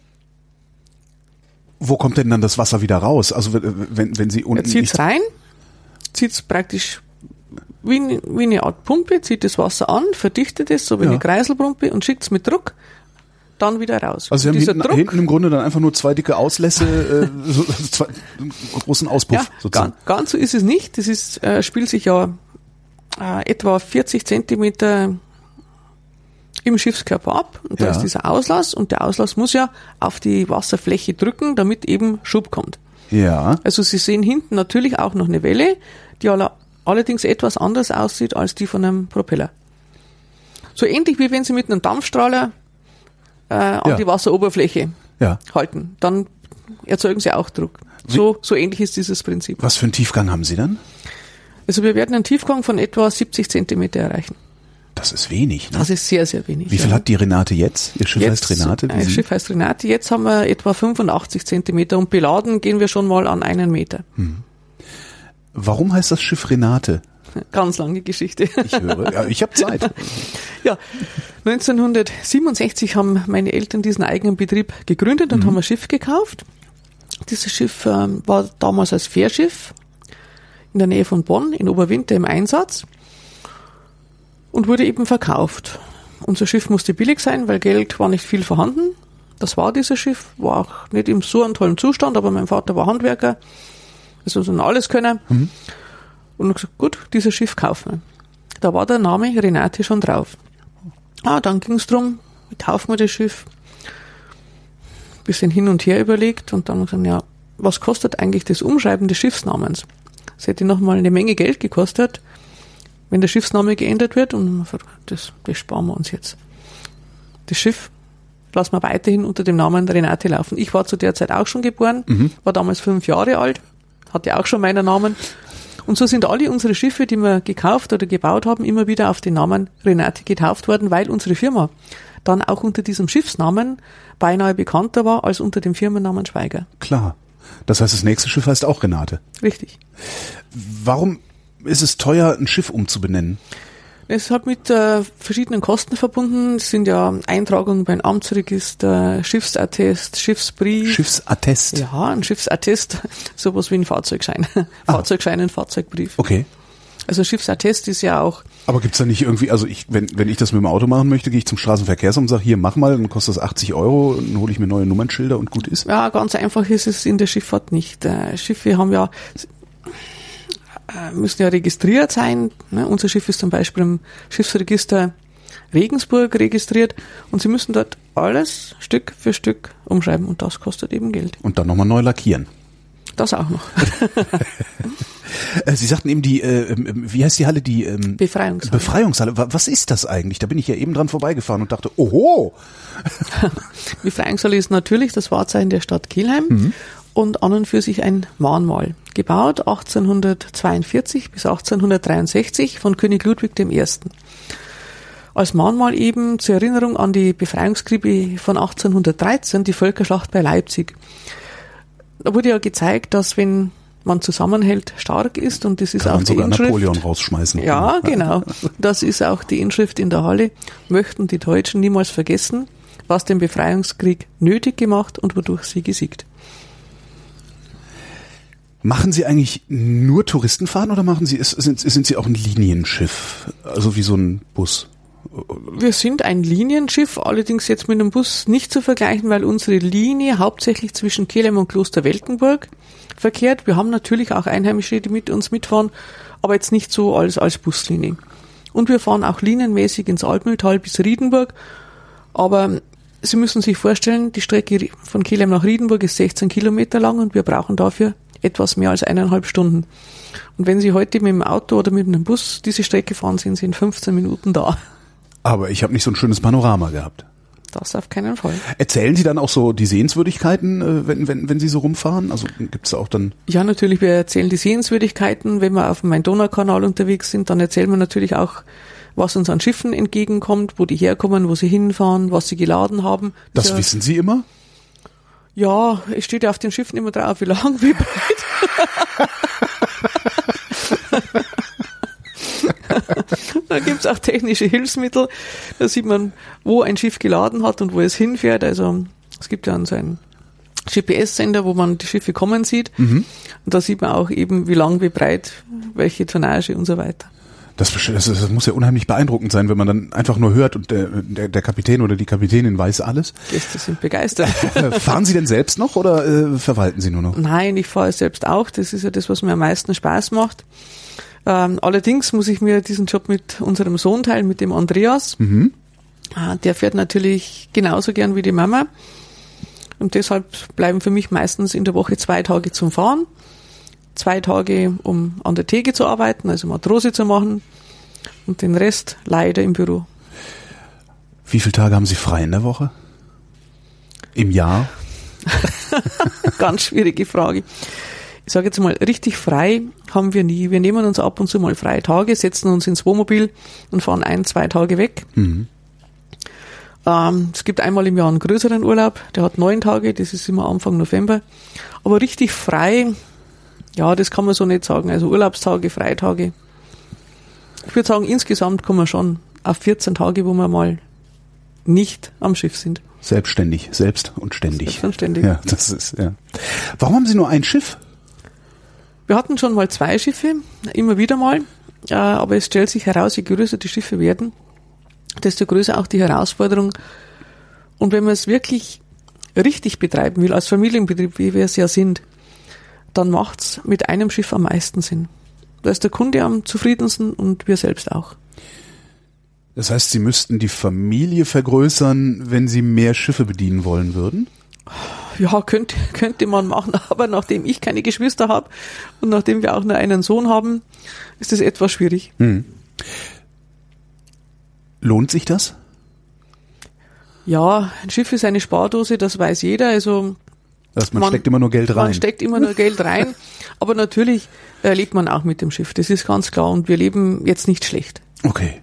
wo kommt denn dann das Wasser wieder raus? Also wenn, wenn, Sie unten Er zieht nichts- rein, zieht praktisch wie, eine- wie eine Art Pumpe, zieht das Wasser an, verdichtet es, so wie Ja. eine Kreiselpumpe und schickt es mit Druck dann wieder raus. Also Sie haben hinten, Druck, hinten im Grunde dann einfach nur zwei dicke Auslässe, äh, so, zwei, einen großen Auspuff ja, sozusagen. ganz, ganz so ist es nicht. Das ist, äh, spielt sich ja äh, etwa 40 Zentimeter im Schiffskörper ab und da Ja. ist dieser Auslass und der Auslass muss ja auf die Wasserfläche drücken, damit eben Schub kommt. Ja. Also Sie sehen hinten natürlich auch noch eine Welle, die allerdings etwas anders aussieht als die von einem Propeller. So ähnlich wie wenn Sie mit einem Dampfstrahler äh, an Ja. die Wasseroberfläche Ja. halten, dann erzeugen Sie auch Druck. So, so ähnlich ist dieses Prinzip. Was für einen Tiefgang haben Sie dann? Also wir werden einen Tiefgang von etwa 70 Zentimeter erreichen. Das ist wenig. Ne? Das ist sehr, sehr wenig. Wie viel ja. hat die Renate jetzt? Ihr Schiff heißt Renate. Ein Sie? Schiff heißt Renate. Jetzt haben wir etwa 85 Zentimeter und beladen gehen wir schon mal an einen Meter. Warum heißt das Schiff Renate? Ganz lange Geschichte. Ich höre. Ja, ich habe Zeit. Ja, 1967 haben meine Eltern diesen eigenen Betrieb gegründet und haben ein Schiff gekauft. Dieses Schiff ähm, war damals als Fährschiff in der Nähe von Bonn in Oberwinter im Einsatz und wurde eben verkauft. Unser Schiff musste billig sein, weil Geld war nicht viel vorhanden. Das war dieses Schiff, war auch nicht in so einem tollen Zustand, aber mein Vater war Handwerker, also so ein Alleskönner. Und hat gesagt, gut, dieses Schiff kaufen wir. Da war der Name Renate schon drauf. Ah, dann ging es darum, wie taufen wir das Schiff? Bisschen hin und her überlegt und dann gesagt, ja, was kostet eigentlich das Umschreiben des Schiffsnamens? Das hätte nochmal eine Menge Geld gekostet, wenn der Schiffsname geändert wird und man sagt, das, das sparen wir uns jetzt. Das Schiff lassen wir weiterhin unter dem Namen Renate laufen. Ich war zu der Zeit auch schon geboren, war damals fünf Jahre alt, hatte auch schon meinen Namen. Und so sind alle unsere Schiffe, die wir gekauft oder gebaut haben, immer wieder auf den Namen Renate getauft worden, weil unsere Firma dann auch unter diesem Schiffsnamen beinahe bekannter war als unter dem Firmennamen Schweiger. Klar. Das heißt, das nächste Schiff heißt auch Renate. Richtig. Warum ist es teuer, ein Schiff umzubenennen? Es hat mit äh, verschiedenen Kosten verbunden. Es sind ja Eintragungen beim Amtsregister, Schiffsattest, Schiffsbrief. Schiffsattest. ja, ein Schiffsattest, sowas wie ein Fahrzeugschein. Fahrzeugschein, ein Fahrzeugbrief. Okay. Also Schiffsattest ist ja auch Aber gibt's da nicht irgendwie, also ich, wenn, wenn ich das mit dem Auto machen möchte, gehe ich zum Straßenverkehrsamt und sage, hier, mach mal, dann kostet das 80 Euro, dann hole ich mir neue Nummernschilder und gut ist. Ja, ganz einfach ist es in der Schifffahrt nicht. Äh, Schiffe haben ja, müssen ja registriert sein. Ne? Unser Schiff ist zum Beispiel im Schiffsregister Regensburg registriert und sie müssen dort alles Stück für Stück umschreiben und das kostet eben Geld. Und dann nochmal neu lackieren. Das auch noch. Äh, Sie sagten eben die, äh, ähm, wie heißt die Halle, die ähm, Befreiungshalle. Befreiungshalle. Wa- Was ist das eigentlich? Da bin ich ja eben dran vorbeigefahren und dachte, oho, Befreiungshalle ist natürlich das Wahrzeichen der Stadt Kelheim und an und für sich ein Mahnmal. Gebaut 1842 bis 1863 von König Ludwig I. Als Mahnmal eben zur Erinnerung an die Befreiungskriege von 1813, die Völkerschlacht bei Leipzig. Da wurde ja gezeigt, dass wenn man zusammenhält, stark ist und das ist kann auch man die sogar Inschrift. Napoleon rausschmeißen. Ja, genau. Das ist auch die Inschrift in der Halle. Möchten die Deutschen niemals vergessen, was den Befreiungskrieg nötig gemacht und wodurch sie gesiegt. Machen Sie eigentlich nur Touristenfahrten oder machen Sie, sind, sind Sie auch ein Linienschiff? Also wie so ein Bus? Wir sind ein Linienschiff, allerdings jetzt mit einem Bus nicht zu vergleichen, weil unsere Linie hauptsächlich zwischen Kelheim und Kloster Weltenburg verkehrt. Wir haben natürlich auch Einheimische, die mit uns mitfahren, aber jetzt nicht so als, als Buslinie. Und wir fahren auch linienmäßig ins Altmühltal bis Riedenburg, aber Sie müssen sich vorstellen, die Strecke von Kelheim nach Riedenburg ist 16 Kilometer lang und wir brauchen dafür etwas mehr als eineinhalb Stunden. Und wenn Sie heute mit dem Auto oder mit einem Bus diese Strecke fahren, sind Sie in 15 Minuten da. Aber ich habe nicht so ein schönes Panorama gehabt. Das auf keinen Fall. Erzählen Sie dann auch so die Sehenswürdigkeiten, äh, wenn, wenn, wenn Sie so rumfahren? Also gibt's da auch dann Ja, natürlich, wir erzählen die Sehenswürdigkeiten. Wenn wir auf dem Main-Donau-Kanal unterwegs sind, dann erzählen wir natürlich auch, was uns an Schiffen entgegenkommt, wo die herkommen, wo sie hinfahren, was sie geladen haben. Das ja, wissen Sie immer? Ja, es steht ja auf den Schiffen immer drauf, wie lang, wie breit. da gibt's auch technische Hilfsmittel. Da sieht man, wo ein Schiff geladen hat und wo es hinfährt. Also es gibt ja so einen GPS-Sender, wo man die Schiffe kommen sieht. Und da sieht man auch eben, wie lang, wie breit, welche Tonnage und so weiter. Das, das, das muss ja unheimlich beeindruckend sein, wenn man dann einfach nur hört und der, der, der Kapitän oder die Kapitänin weiß alles. Gäste sind begeistert. Äh, Fahren Sie denn selbst noch oder äh, verwalten Sie nur noch? Nein, ich fahre selbst auch. Das ist ja das, was mir am meisten Spaß macht. Ähm, allerdings muss ich mir diesen Job mit unserem Sohn teilen, mit dem Andreas. Ah, Der fährt natürlich genauso gern wie die Mama. Und deshalb bleiben für mich meistens in der Woche zwei Tage zum Fahren, zwei Tage, um an der Theke zu arbeiten, also Matrose zu machen und den Rest leider im Büro. Wie viele Tage haben Sie frei in der Woche? Im Jahr? Ganz schwierige Frage. Ich sage jetzt mal, richtig frei haben wir nie. Wir nehmen uns ab und zu mal freie Tage, setzen uns ins Wohnmobil und fahren ein, zwei Tage weg. Mhm. Ähm, es gibt einmal im Jahr einen größeren Urlaub, der hat neun Tage, das ist immer Anfang November. Aber richtig frei, ja, das kann man so nicht sagen. Also Urlaubstage, Freitage. Ich würde sagen, insgesamt kommen wir schon auf 14 Tage, wo wir mal nicht am Schiff sind. Selbstständig, selbst und ständig. Selbstständig. Ja, das ist, ja. Warum haben Sie nur ein Schiff? Wir hatten schon mal zwei Schiffe, immer wieder mal, äh, aber es stellt sich heraus, je größer die Schiffe werden, desto größer auch die Herausforderung. Und wenn man es wirklich richtig betreiben will, als Familienbetrieb, wie wir es ja sind, dann macht's mit einem Schiff am meisten Sinn. Da ist der Kunde am zufriedensten und wir selbst auch. Das heißt, Sie müssten die Familie vergrößern, wenn Sie mehr Schiffe bedienen wollen würden? Ja, könnte, könnte man machen, aber nachdem ich keine Geschwister habe und nachdem wir auch nur einen Sohn haben, ist es etwas schwierig. Lohnt sich das? Ja, ein Schiff ist eine Spardose, das weiß jeder. Also Also man, steckt immer nur Geld rein. Man steckt immer nur Geld rein. Aber natürlich äh, lebt man auch mit dem Schiff. Das ist ganz klar. Und wir leben jetzt nicht schlecht. Okay.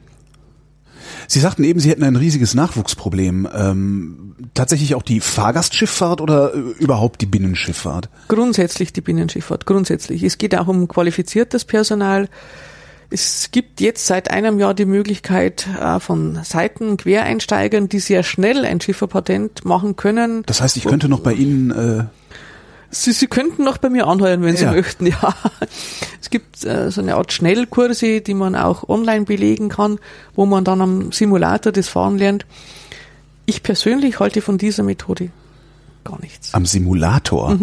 Sie sagten eben, Sie hätten ein riesiges Nachwuchsproblem. Ähm, tatsächlich auch die Fahrgastschifffahrt oder äh, überhaupt die Binnenschifffahrt? Grundsätzlich die Binnenschifffahrt. Grundsätzlich. Es geht auch um qualifiziertes Personal. Es gibt jetzt seit einem Jahr die Möglichkeit äh, von Seiten Quereinsteigern, die sehr schnell ein Schifferpatent machen können. Das heißt, ich könnte noch bei Ihnen äh, Sie, Sie könnten noch bei mir anheuern, wenn Sie Ja. möchten, ja. Es gibt äh, so eine Art Schnellkurse, die man auch online belegen kann, wo man dann am Simulator das Fahren lernt. Ich persönlich halte von dieser Methode gar nichts. am Simulator.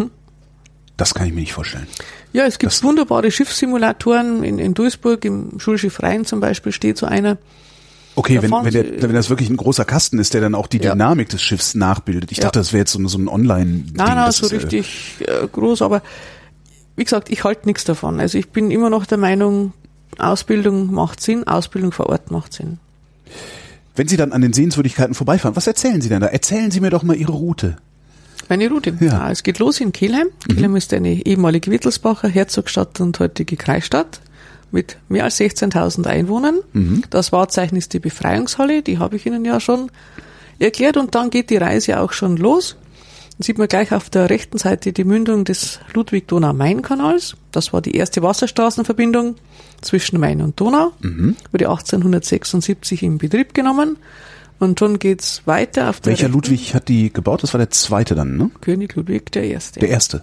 Das kann ich mir nicht vorstellen. Ja, es gibt Das- wunderbare Schiffssimulatoren. In, in Duisburg, im Schulschiff Rhein zum Beispiel, steht so einer. Okay, wenn, wenn, der, wenn das wirklich ein großer Kasten ist, der dann auch die Ja. Dynamik des Schiffs nachbildet. Ich Ja. dachte, das wäre jetzt so, ein- so ein Online-Ding. Nein, nein, so ist, äh, richtig äh, groß, aber wie gesagt, ich halte nichts davon. Also ich bin immer noch der Meinung, Ausbildung macht Sinn, Ausbildung vor Ort macht Sinn. Wenn Sie dann an den Sehenswürdigkeiten vorbeifahren, was erzählen Sie denn da? Erzählen Sie mir doch mal Ihre Route. Meine Route. Ja. Ja. es geht los in Kelheim. Kelheim ist eine ehemalige Wittelsbacher Herzogstadt und heutige Kreisstadt mit mehr als 16.000 Einwohnern. Das Wahrzeichen ist die Befreiungshalle, die habe ich Ihnen ja schon erklärt. Und dann geht die Reise auch schon los. Dann sieht man gleich auf der rechten Seite die Mündung des Ludwig-Donau-Main-Kanals. Das war die erste Wasserstraßenverbindung zwischen Main und Donau. Wurde 1876 in Betrieb genommen. Und schon geht's weiter auf der Welcher rechten- Ludwig hat die gebaut? Das war der zweite dann, ne? König Ludwig der Erste. Der erste.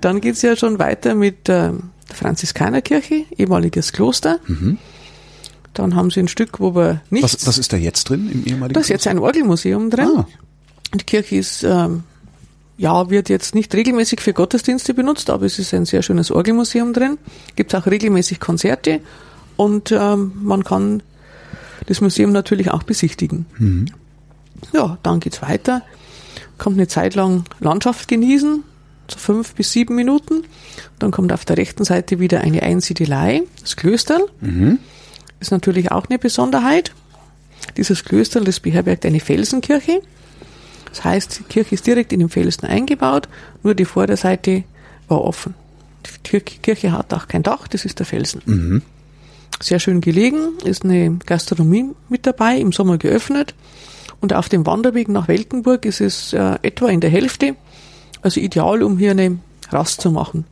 Dann geht's ja schon weiter mit ähm, der Franziskanerkirche, ehemaliges Kloster. Dann haben sie ein Stück, wo wir nichts. Was, was ist da jetzt drin im ehemaligen? da ist jetzt ein Orgelmuseum drin. Ah. Die Kirche ist, ähm, ja, wird jetzt nicht regelmäßig für Gottesdienste benutzt, aber es ist ein sehr schönes Orgelmuseum drin. Gibt auch regelmäßig Konzerte und ähm, man kann das Museum natürlich auch besichtigen. Ja, dann geht's weiter. Kommt eine Zeit lang Landschaft genießen, so fünf bis sieben Minuten. Dann kommt auf der rechten Seite wieder eine Einsiedelei, das Klösterl. Ist natürlich auch eine Besonderheit. Dieses Klösterl, das beherbergt eine Felsenkirche. Das heißt, die Kirche ist direkt in den Felsen eingebaut, nur die Vorderseite war offen. Die Kirche, Kirche hat auch kein Dach, das ist der Felsen. Sehr schön gelegen, ist eine Gastronomie mit dabei, im Sommer geöffnet. Und auf dem Wanderweg nach Weltenburg ist es äh, etwa in der Hälfte, also ideal, um hier eine Rast zu machen.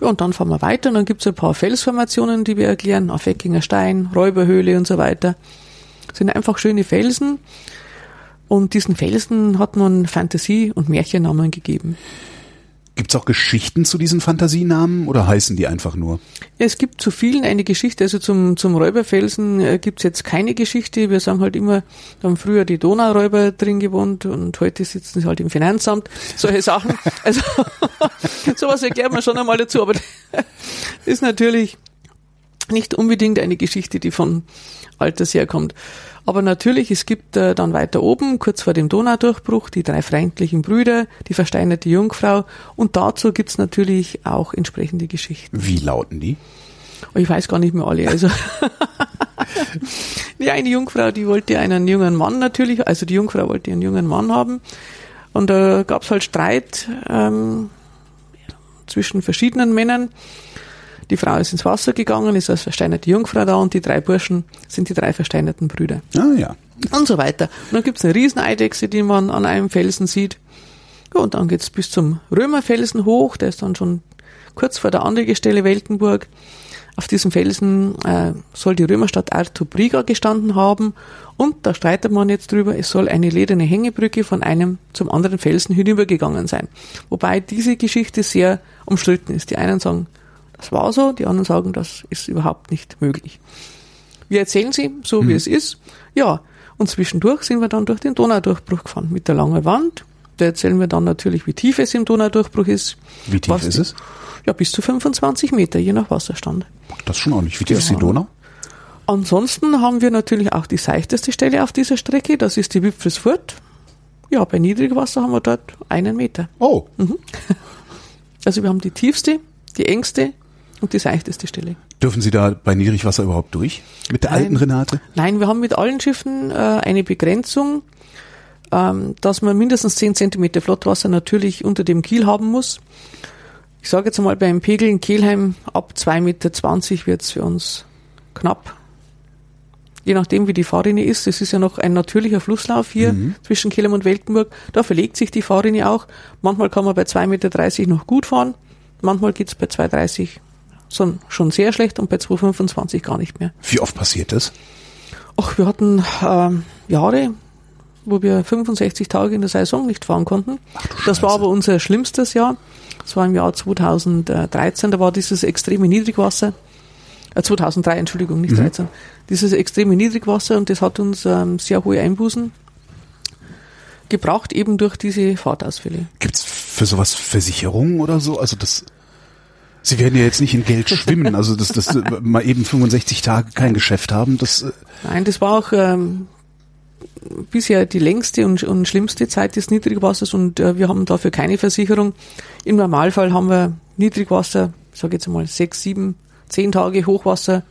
Ja, und dann fahren wir weiter und dann gibt's ein paar Felsformationen, die wir erklären, auf Eckinger Stein, Räuberhöhle und so weiter. Sind einfach schöne Felsen. Und diesen Felsen hat man Fantasie- und Märchennamen gegeben. Gibt's auch Geschichten zu diesen Fantasienamen oder heißen die einfach nur? Es gibt zu vielen eine Geschichte, also zum, zum Räuberfelsen äh, gibt's jetzt keine Geschichte. Wir sagen halt immer, da haben früher die Donauräuber drin gewohnt und heute sitzen sie halt im Finanzamt. Solche Sachen. Also sowas erklärt man schon einmal dazu, aber das ist natürlich nicht unbedingt eine Geschichte, die von Alters herkommt. Aber natürlich, es gibt äh, dann weiter oben, kurz vor dem Donaudurchbruch, die drei freundlichen Brüder, die versteinerte Jungfrau und dazu gibt's natürlich auch entsprechende Geschichten. Wie lauten die? Oh, ich weiß gar nicht mehr alle. Also die eine Jungfrau, die wollte einen jungen Mann natürlich, also die Jungfrau wollte einen jungen Mann haben und da gab's halt Streit ähm, zwischen verschiedenen Männern. Die Frau ist ins Wasser gegangen, ist als versteinerte Jungfrau da und die drei Burschen sind die drei versteinerten Brüder. Ah ja. Und so weiter. Und dann gibt's eine Rieseneidechse, die man an einem Felsen sieht. Ja, und dann geht's bis zum Römerfelsen hoch, der ist dann schon kurz vor der Anlegestelle Weltenburg. Auf diesem Felsen äh, soll die Römerstadt Artubriga gestanden haben und da streitet man jetzt drüber, es soll eine lederne Hängebrücke von einem zum anderen Felsen hinübergegangen sein. Wobei diese Geschichte sehr umstritten ist. Die einen sagen, das war so, die anderen sagen, das ist überhaupt nicht möglich. Wir erzählen sie, so wie Mhm. es ist. Ja, und zwischendurch sind wir dann durch den Donaudurchbruch gefahren mit der langen Wand. Da erzählen wir dann natürlich, wie tief es im Donaudurchbruch ist. Wie tief ist es? Ja, bis zu 25 Meter, je nach Wasserstand. Das ist schon ordentlich. Wie tief ist die. Donau? Ansonsten haben wir natürlich auch die seichteste Stelle auf dieser Strecke, das ist die Wipfelsfurt. Ja, bei Niedrigwasser haben wir dort einen Meter. Oh, Also wir haben die tiefste, die engste und die seichteste Stelle. dürfen Sie da bei Niedrigwasser überhaupt durch? Mit der Nein. alten Renate? Nein, wir haben mit allen Schiffen äh, eine Begrenzung, ähm, dass man mindestens 10 Zentimeter Flottwasser natürlich unter dem Kiel haben muss. Ich sage jetzt mal beim Pegel in Kelheim ab 2,20 Meter wird's für uns knapp. Je nachdem, wie die Fahrrinne ist. Es ist ja noch ein natürlicher Flusslauf hier zwischen Kelheim und Weltenburg. Da verlegt sich die Fahrrinne auch. Manchmal kann man bei 2,30 Meter noch gut fahren. Manchmal geht's bei 2,30 schon, schon sehr schlecht und bei 2,25 gar nicht mehr. Wie oft passiert das? Ach, wir hatten ähm, Jahre, wo wir 65 Tage in der Saison nicht fahren konnten. das war aber unser schlimmstes Jahr. Das war im Jahr 2013, da war dieses extreme Niedrigwasser. Äh, 2003, Entschuldigung, nicht 13. Dieses extreme Niedrigwasser und das hat uns ähm, sehr hohe Einbußen gebracht, eben durch diese Fahrtausfälle. Gibt's für sowas Versicherungen oder so? Also das, Sie werden ja jetzt nicht in Geld schwimmen, also dass das äh, mal eben 65 Tage kein Geschäft haben, das äh, Nein, das war auch ähm, bisher die längste und, und schlimmste Zeit des Niedrigwassers und äh, wir haben dafür keine Versicherung. Im Normalfall haben wir Niedrigwasser, ich sage jetzt mal sechs, sieben, zehn Tage Hochwasser,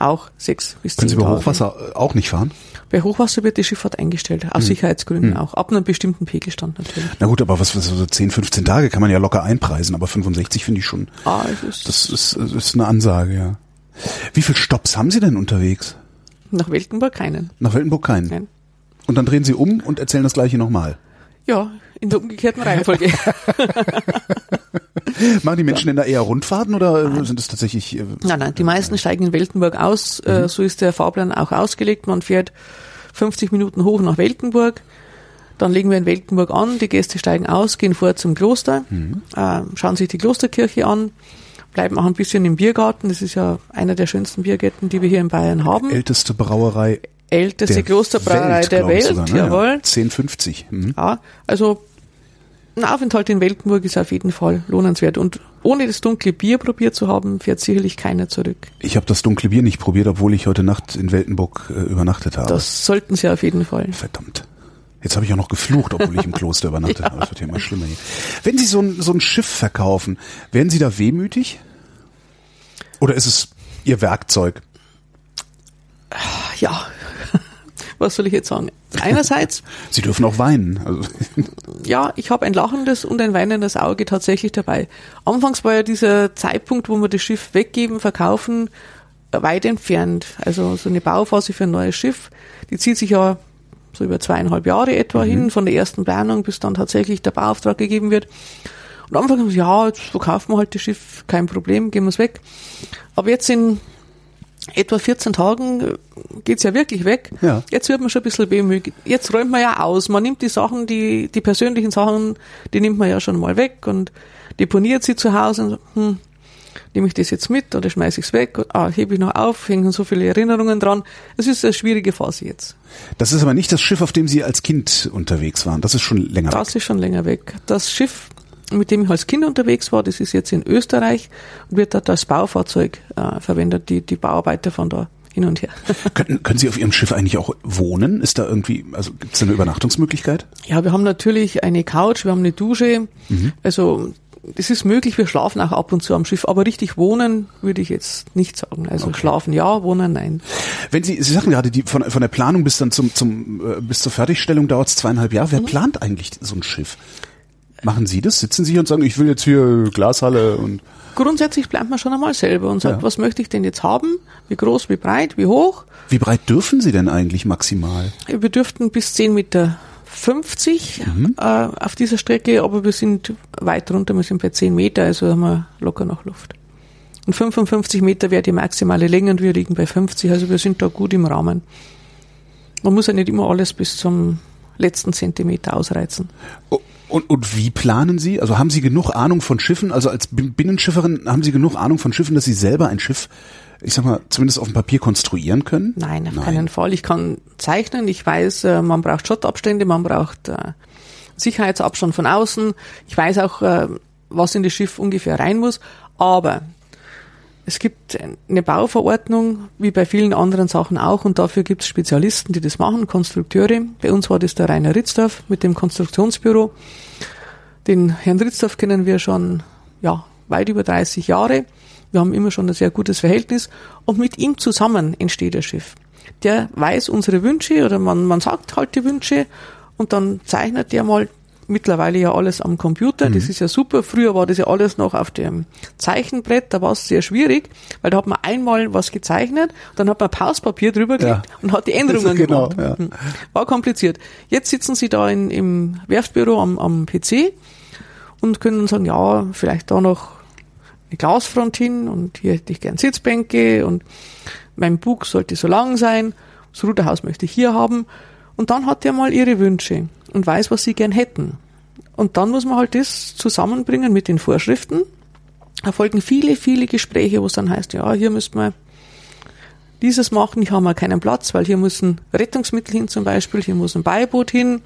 auch sechs bis können zehn Sie bei Tage. Hochwasser äh, auch nicht fahren? Bei Hochwasser wird die Schifffahrt eingestellt, aus Sicherheitsgründen auch, ab einem bestimmten Pegelstand natürlich. Na gut, aber was, was so 10, 15 Tage kann man ja locker einpreisen, aber 65 finde ich schon, Ah, es ist das ist, das ist eine Ansage, ja. Wie viel Stopps haben Sie denn unterwegs? nach Weltenburg keinen. Nach Weltenburg keinen. Nein. Und dann drehen Sie um und erzählen das gleiche nochmal. Ja, in der umgekehrten Reihenfolge. Machen die Menschen denn da eher Rundfahrten oder äh, sind es tatsächlich... Äh, Nein, nein, die meisten steigen in Weltenburg aus. Äh, so ist der Fahrplan auch ausgelegt. Man fährt 50 Minuten hoch nach Weltenburg. Dann legen wir in Weltenburg an. Die Gäste steigen aus, gehen vor zum Kloster, äh, schauen sich die Klosterkirche an, bleiben auch ein bisschen im Biergarten. Das ist ja einer der schönsten Biergärten, die wir hier in Bayern haben. älteste Brauerei Älteste der Klosterbrauerei Welt, der Welt, sogar, ne? jawohl. Ja, 1050. Mhm. Ja, also ein Aufenthalt in Weltenburg ist auf jeden Fall lohnenswert. Und ohne das dunkle Bier probiert zu haben, fährt sicherlich keiner zurück. Ich habe das dunkle Bier nicht probiert, obwohl ich heute Nacht in Weltenburg äh, übernachtet habe. Das sollten Sie auf jeden Fall. Verdammt. Jetzt habe ich auch noch geflucht, obwohl ich im Kloster übernachtet habe. Das wird ja immer schlimmer hier. Wenn Sie so ein, so ein Schiff verkaufen, werden Sie da wehmütig? Oder ist es Ihr Werkzeug? Ja, was soll ich jetzt sagen? Einerseits, Sie dürfen auch weinen. Also, ja, ich habe ein lachendes und ein weinendes Auge tatsächlich dabei. Anfangs war ja dieser Zeitpunkt, wo wir das Schiff weggeben, verkaufen, weit entfernt. Also so eine Bauphase für ein neues Schiff, die zieht sich ja so über zweieinhalb Jahre etwa hin, von der ersten Planung bis dann tatsächlich der Bauauftrag gegeben wird. Und am Anfang haben gesagt, ja, jetzt verkaufen wir halt das Schiff, kein Problem, gehen wir es weg. Aber jetzt in etwa 14 Tagen äh, geht's ja wirklich weg. Ja. Jetzt wird man schon ein bisschen wehmütig. Jetzt räumt man ja aus. Man nimmt die Sachen, die, die persönlichen Sachen, die nimmt man ja schon mal weg und deponiert sie zu Hause hm, nehme ich das jetzt mit oder schmeiße ich es weg? Ah, hebe ich noch auf, hängen so viele Erinnerungen dran. Es ist eine schwierige Phase jetzt. das ist aber nicht das Schiff, auf dem Sie als Kind unterwegs waren. Das ist schon länger weg. Das ist schon länger weg. Das Schiff mit dem ich als Kind unterwegs war. Das ist jetzt in Österreich und wird dort als Baufahrzeug äh, verwendet. Die, die Bauarbeiter von da hin und her. können, können Sie auf Ihrem Schiff eigentlich auch wohnen? Ist da irgendwie, also gibt es eine Übernachtungsmöglichkeit? Ja, wir haben natürlich eine Couch, wir haben eine Dusche. Mhm. Also das ist möglich, wir schlafen auch ab und zu am Schiff, aber richtig wohnen würde ich jetzt nicht sagen. Also okay. schlafen ja, wohnen nein. Wenn Sie, Sie sagen gerade, die, von, von der Planung bis dann zum, zum äh, bis zur Fertigstellung dauert es zweieinhalb Jahre. Wer mhm. plant eigentlich so ein Schiff? Machen Sie das? Sitzen Sie hier und sagen, ich will jetzt hier Glashalle und Grundsätzlich plant man schon einmal selber und sagt, ja. was möchte ich denn jetzt haben? Wie groß, wie breit, wie hoch? Wie breit dürfen Sie denn eigentlich maximal? Wir dürften bis 10 Meter 50 mhm. äh, auf dieser Strecke, aber wir sind weit runter, wir sind bei 10 Meter, also haben wir locker noch Luft. Und 55 Meter wäre die maximale Länge und wir liegen bei 50, also wir sind da gut im Rahmen. Man muss ja nicht immer alles bis zum letzten Zentimeter ausreizen. Oh. Und, und wie planen Sie? Also haben Sie genug Ahnung von Schiffen? Also als Binnenschifferin haben Sie genug Ahnung von Schiffen, dass Sie selber ein Schiff ich sag mal, zumindest auf dem Papier konstruieren können? Nein, auf Nein. keinen Fall. Ich kann zeichnen, ich weiß, äh, man braucht Schottabstände, man braucht äh, Sicherheitsabstand von außen. Ich weiß auch, äh, was in das Schiff ungefähr rein muss. Aber es gibt eine Bauverordnung, wie bei vielen anderen Sachen auch, und dafür gibt es Spezialisten, die das machen, Konstrukteure. Bei uns war das der Rainer Ritzdorf mit dem Konstruktionsbüro. Den Herrn Ritzdorf kennen wir schon ja, weit über 30 Jahre. Wir haben immer schon ein sehr gutes Verhältnis und mit ihm zusammen entsteht das Schiff. Der weiß unsere Wünsche oder man, man sagt halt die Wünsche und dann zeichnet der mal mittlerweile ja alles am Computer. Mhm. Das ist ja super. Früher war das ja alles noch auf dem Zeichenbrett. Da war es sehr schwierig, weil da hat man einmal was gezeichnet, dann hat man Pauspapier drüber gelegt ja. und hat die Änderungen genau, gemacht. Ja. Hm. War kompliziert. Jetzt sitzen sie da in, im Werftbüro am, am PC und können sagen, ja, vielleicht da noch eine Glasfront hin und hier hätte ich gern Sitzbänke und mein Bug sollte so lang sein, das Ruderhaus möchte ich hier haben. Und dann hat er mal ihre Wünsche und weiß, was sie gern hätten. Und dann muss man halt das zusammenbringen mit den Vorschriften. Da folgen viele, viele Gespräche, wo es dann heißt, ja, hier müsste man dieses machen, hier haben wir keinen Platz, weil hier müssen Rettungsmittel hin zum Beispiel, hier muss ein Beiboot hin.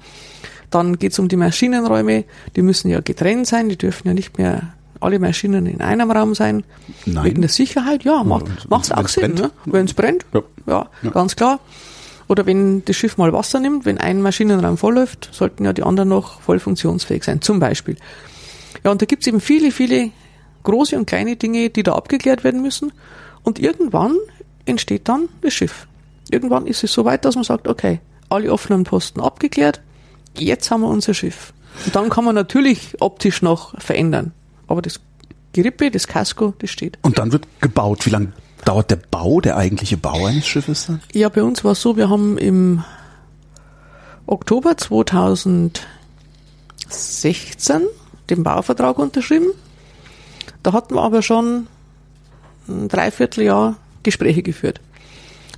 Dann geht es um die Maschinenräume, die müssen ja getrennt sein, die dürfen ja nicht mehr alle Maschinen in einem Raum sein. Nein. Wegen der Sicherheit, ja, macht, ja, macht auch Sinn, ne? wenn es brennt. Ja. Ja, ja, ganz klar. Oder wenn das Schiff mal Wasser nimmt, wenn ein Maschinenraum vollläuft, sollten ja die anderen noch voll funktionsfähig sein, zum Beispiel. Ja, und da gibt's eben viele, viele große und kleine Dinge, die da abgeklärt werden müssen. Und irgendwann entsteht dann das Schiff. Irgendwann ist es so weit, dass man sagt, okay, alle offenen Posten abgeklärt, jetzt haben wir unser Schiff. Und dann kann man natürlich optisch noch verändern. Aber das Gerippe, das Casco, das steht. Und dann wird gebaut. Wie lange dauert der Bau, der eigentliche Bau eines Schiffes dann? Ja, bei uns war es so, wir haben im Oktober 2016 den Bauvertrag unterschrieben. Da hatten wir aber schon ein Dreivierteljahr Gespräche geführt.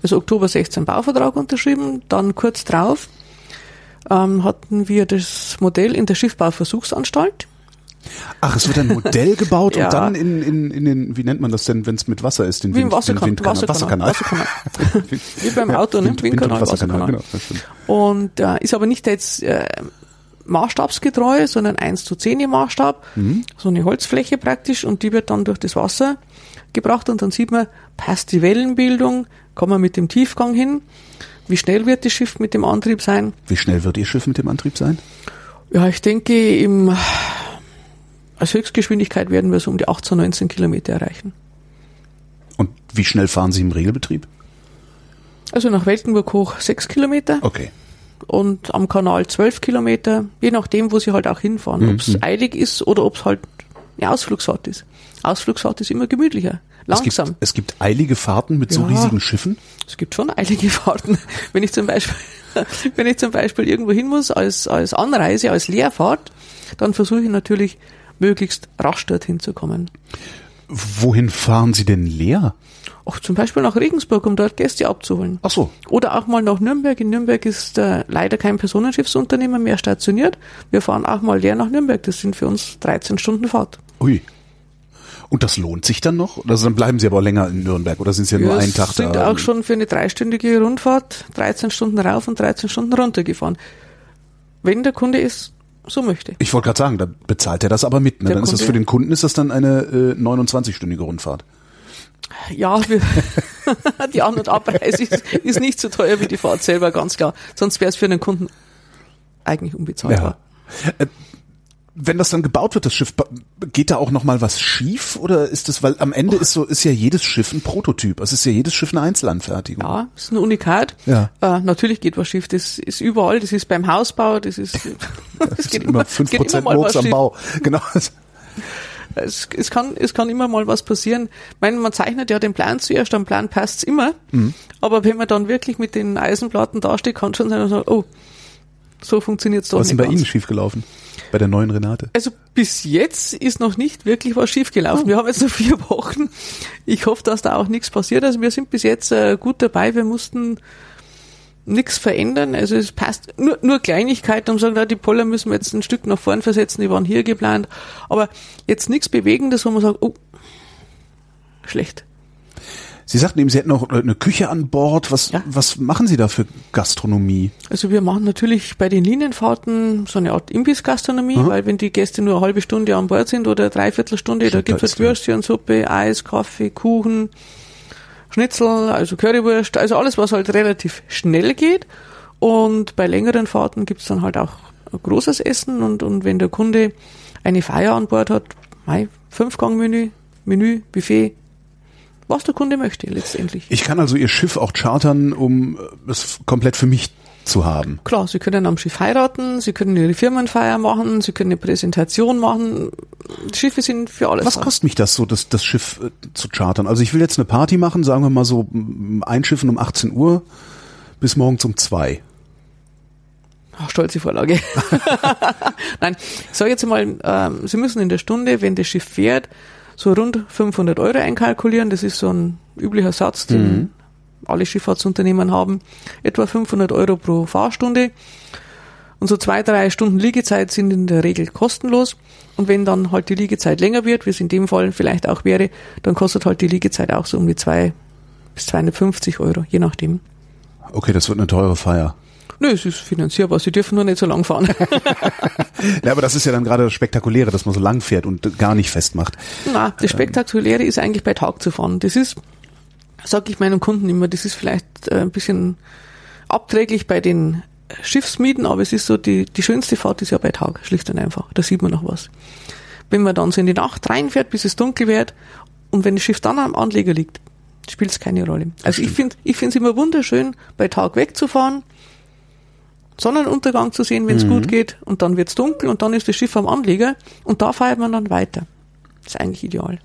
Also Oktober 16 Bauvertrag unterschrieben, dann kurz drauf ähm, hatten wir das Modell in der Schiffbauversuchsanstalt Ach, es wird ein Modell gebaut ja. und dann in, in, in den, wie nennt man das denn, wenn es mit Wasser ist? Den wie Wind, im Wasserkan Windkanal. Wasserkanal. Wasserkanal. wie beim Auto, ne? Wind, Windkanal, Wind Wasserkanal. Wasserkanal. Genau, und äh, ist aber nicht jetzt äh, maßstabsgetreu, sondern 1 zu 10 im Maßstab. Mhm. So eine Holzfläche praktisch und die wird dann durch das Wasser gebracht und dann sieht man, passt die Wellenbildung, kommt man mit dem Tiefgang hin, wie schnell wird das Schiff mit dem Antrieb sein? Wie schnell wird Ihr Schiff mit dem Antrieb sein? Ja, ich denke im als Höchstgeschwindigkeit werden wir so um die 18, 19 Kilometer erreichen. Und wie schnell fahren Sie im Regelbetrieb? Also nach Weltenburg hoch 6 Kilometer. Okay. Und am Kanal 12 Kilometer, je nachdem, wo Sie halt auch hinfahren. Mhm. Ob es eilig ist oder ob es halt eine Ausflugsfahrt ist. Ausflugsfahrt ist immer gemütlicher. Langsam. Es gibt, es gibt eilige Fahrten mit ja, so riesigen Schiffen? Es gibt schon eilige Fahrten. Wenn ich zum Beispiel, wenn ich zum Beispiel irgendwo hin muss als, als Anreise, als Leerfahrt, dann versuche ich natürlich möglichst rasch dorthin zu kommen. Wohin fahren Sie denn leer? Auch zum Beispiel nach Regensburg, um dort Gäste abzuholen. Ach so. Oder auch mal nach Nürnberg. In Nürnberg ist äh, leider kein Personenschiffsunternehmer mehr stationiert. Wir fahren auch mal leer nach Nürnberg. Das sind für uns 13 Stunden Fahrt. Ui. Und das lohnt sich dann noch? Also dann bleiben Sie aber länger in Nürnberg oder sind Sie ja nur einen Tag da? Wir sind auch schon für eine dreistündige Rundfahrt 13 Stunden rauf und 13 Stunden runter gefahren. Wenn der Kunde es so möchte. Ich wollte gerade sagen, da bezahlt er das aber mit. Ne? Der Dann ist das Kunde- für den Kunden ist das dann eine äh, 29-stündige Rundfahrt. Ja, die An- und Abreise ist, ist nicht so teuer wie die Fahrt selber, ganz klar. Sonst wäre es für den Kunden eigentlich unbezahlbar. Äh, Wenn das dann gebaut wird, das Schiff, geht da auch noch mal was schief oder ist das, weil am Ende ist so, ist ja jedes Schiff ein Prototyp. Es ist ja jedes Schiff eine Einzelanfertigung. Ja, ist ein Unikat. Ja. Äh, natürlich geht was schief. Das ist überall. Das ist beim Hausbau. Das ist, Das ist immer fünf geht Prozent Murks am. Bau. Genau. Es, es, kann, es kann immer mal was passieren. Ich meine, man zeichnet ja den Plan zuerst, am Plan passt's immer. Mhm. Aber wenn man dann wirklich mit den Eisenplatten dasteht, kann schon sein, dass man sagt, oh, so funktioniert's doch Was ist denn nicht bei. Ihnen schiefgelaufen? Bei der neuen Renate? Also bis jetzt ist noch nicht wirklich was schiefgelaufen. Wir haben jetzt noch vier Wochen. Ich hoffe, dass da auch nichts passiert. Also wir sind bis jetzt äh, gut dabei. Wir mussten nichts verändern. Also es passt nur, nur Kleinigkeiten, um zu sagen, die Poller müssen wir jetzt ein Stück nach vorn versetzen, die waren hier geplant. Aber jetzt nichts Bewegendes, wo man sagt, oh, schlecht. Sie sagten eben, Sie hätten noch eine Küche an Bord. Was, Ja. was machen Sie da für Gastronomie? Also wir machen natürlich bei den Linienfahrten so eine Art Imbissgastronomie, Aha. weil wenn die Gäste nur eine halbe Stunde an Bord sind oder eine Dreiviertelstunde, da gibt's da halt Würstchen, Suppe, Eis, Kaffee, Kuchen, Schnitzel, also Currywurst, also alles, was halt relativ schnell geht. Und bei längeren Fahrten gibt's dann halt auch ein großes Essen und, und wenn der Kunde eine Feier an Bord hat, mei, Fünfgang-Menü, Menü, Buffet, was der Kunde möchte letztendlich. Ich kann also Ihr Schiff auch chartern, um äh, es komplett für mich zu haben. Klar, Sie können am Schiff heiraten, Sie können Ihre Firmenfeier machen, Sie können eine Präsentation machen. Schiffe sind für alles. Was da. kostet mich das so, das, das Schiff äh, zu chartern? Also ich will jetzt eine Party machen, sagen wir mal so einschiffen um 18 Uhr bis morgens um zwei. Ach, stolze Vorlage. Nein, ich sage jetzt mal, ähm, Sie müssen in der Stunde, wenn das Schiff fährt, so rund 500 Euro einkalkulieren. Das ist so ein üblicher Satz, den alle Schifffahrtsunternehmen haben. Etwa 500 Euro pro Fahrstunde. Und so zwei, drei Stunden Liegezeit sind in der Regel kostenlos. Und wenn dann halt die Liegezeit länger wird, wie es in dem Fall vielleicht auch wäre, dann kostet halt die Liegezeit auch so um die zwei bis 250 Euro, je nachdem. Okay, das wird eine teure Feier. Nö, es ist finanzierbar. Sie dürfen nur nicht so lang fahren. Ja, aber das ist ja dann gerade das Spektakuläre, dass man so lang fährt und gar nicht festmacht. Na, das Spektakuläre ist eigentlich bei Tag zu fahren. Das ist, sage ich meinen Kunden immer, das ist vielleicht äh, ein bisschen abträglich bei den Schiffsmieten, aber es ist so, die, die schönste Fahrt ist ja bei Tag, schlicht und einfach. Da sieht man noch was. Wenn man dann so in die Nacht reinfährt, bis es dunkel wird und wenn das Schiff dann am Anleger liegt, spielt es keine Rolle. Also ich finde ich finde es immer wunderschön, bei Tag wegzufahren, Sonnenuntergang zu sehen, wenn es gut geht und dann wird's dunkel und dann ist das Schiff am Anleger und da feiert man dann weiter. Das ist eigentlich ideal.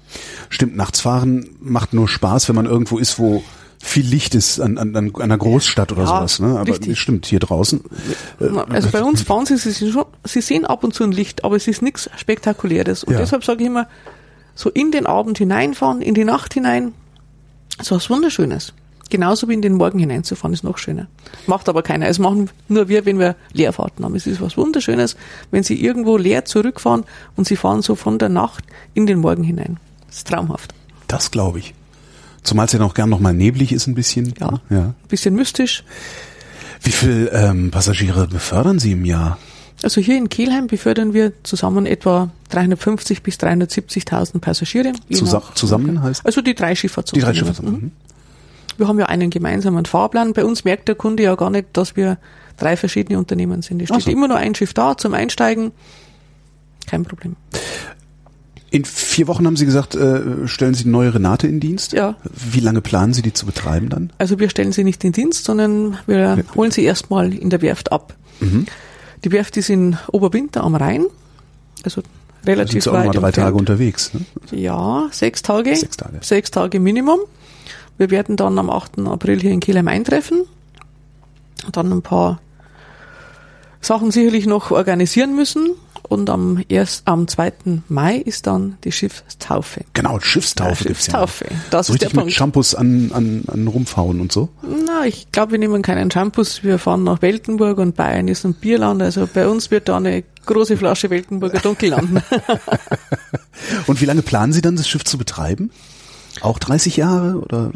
Stimmt, nachts fahren macht nur Spaß, wenn man irgendwo ist, wo viel Licht ist an, an, an einer Großstadt oder Ja, sowas. Ne? Aber richtig. stimmt, hier draußen. Also bei uns fahren sie, sie, schon, sie sehen ab und zu ein Licht, aber es ist nichts Spektakuläres. Und Ja. deshalb sage ich immer, so in den Abend hineinfahren, in die Nacht hinein, so was Wunderschönes. Genauso wie in den Morgen hineinzufahren, ist noch schöner. Macht aber keiner. Es machen nur wir, wenn wir Leerfahrten haben. Es ist was Wunderschönes, wenn sie irgendwo leer zurückfahren und sie fahren so von der Nacht in den Morgen hinein. Das ist traumhaft. Das glaube ich. Zumal es ja noch gern noch mal neblig ist ein bisschen. Ja. ja. Bisschen mystisch. Wie viel ähm, Passagiere befördern Sie im Jahr? Also hier in Kelheim befördern wir zusammen etwa 350 bis 370.000 Passagiere. Zusa zusammen heißt? Also die drei Die Schifffahrtsunternehmen. drei Schiffe. Mhm. Wir haben ja einen gemeinsamen Fahrplan. Bei uns merkt der Kunde ja gar nicht, dass wir drei verschiedene Unternehmen sind. Es steht so. immer nur ein Schiff da zum Einsteigen. Kein Problem. In vier Wochen haben Sie gesagt, äh, stellen Sie eine neue Renate in Dienst. Ja. Wie lange planen Sie die zu betreiben dann? Also wir stellen sie nicht in Dienst, sondern wir holen sie erstmal in der Werft ab. Mhm. Die Werft ist in Oberwinter am Rhein. Also Da relativ sind Sie auch weit mal drei entfernt. Tage unterwegs. Ne? Ja, sechs Tage. Sechs Tage. Sechs Tage Minimum. Wir werden dann am 8. April hier in Kelheim eintreffen. Dann ein paar Sachen sicherlich noch organisieren müssen. Und am, erst, am 2. Mai ist dann die Schiffstaufe. Genau, Schiffstaufe. Ja, Schiffstaufe. Ja. Das so ist der richtig mit Punkt. Shampoos an, an, an Rumpfhauen und so. Na, ich glaube, wir nehmen keinen Shampoos. Wir fahren nach Weltenburg und Bayern ist ein Bierland. Also bei uns wird da eine große Flasche Weltenburger Dunkel landen. Und wie lange planen Sie dann, das Schiff zu betreiben? Auch 30 Jahre oder?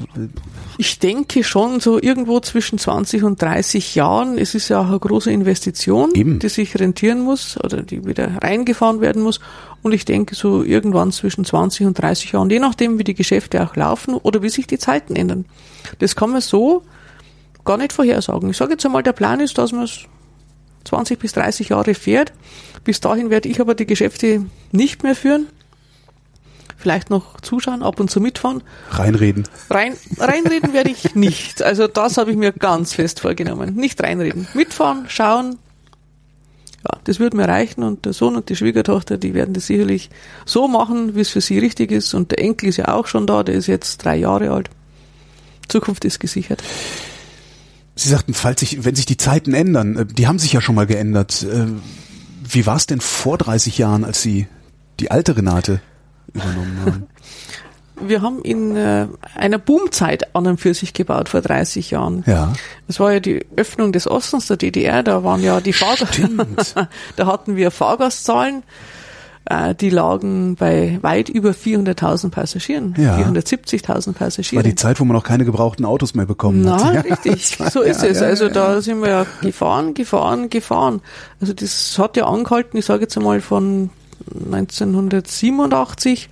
Ich denke schon so irgendwo zwischen 20 und 30 Jahren. Es ist ja auch eine große Investition, Eben. die sich rentieren muss oder die wieder reingefahren werden muss. Und ich denke so irgendwann zwischen 20 und 30 Jahren, je nachdem wie die Geschäfte auch laufen oder wie sich die Zeiten ändern. Das kann man so gar nicht vorhersagen. Ich sage jetzt einmal, der Plan ist, dass man es 20 bis 30 Jahre fährt. Bis dahin werde ich aber die Geschäfte nicht mehr führen. Vielleicht noch zuschauen, ab und zu mitfahren. Reinreden. Rein, reinreden werde ich nicht. Also das habe ich mir ganz fest vorgenommen. Nicht reinreden. Mitfahren, schauen. Ja, das wird mir reichen und der Sohn und die Schwiegertochter, die werden das sicherlich so machen, wie es für sie richtig ist. Und der Enkel ist ja auch schon da, der ist jetzt drei Jahre alt. Zukunft ist gesichert. Sie sagten, falls sich, wenn sich die Zeiten ändern, äh, die haben sich ja schon mal geändert. Äh, Wie war es denn vor 30 Jahren, als Sie die alte Renate übernommen haben? Wir haben in äh, einer Boomzeit an und für sich gebaut vor 30 Jahren. Ja. Das war ja die Öffnung des Ostens der DDR, da waren ja die Fahrgäste, da hatten wir Fahrgastzahlen, äh, die lagen bei weit über 400.000 Passagieren, Ja. 470.000 War Passagiere. die Zeit, wo man noch keine gebrauchten Autos mehr bekommen Na, hat. Ja, richtig, war- so ist ja, es. Also da sind wir ja gefahren, gefahren, gefahren. Also das hat ja angehalten, ich sage jetzt einmal von 1987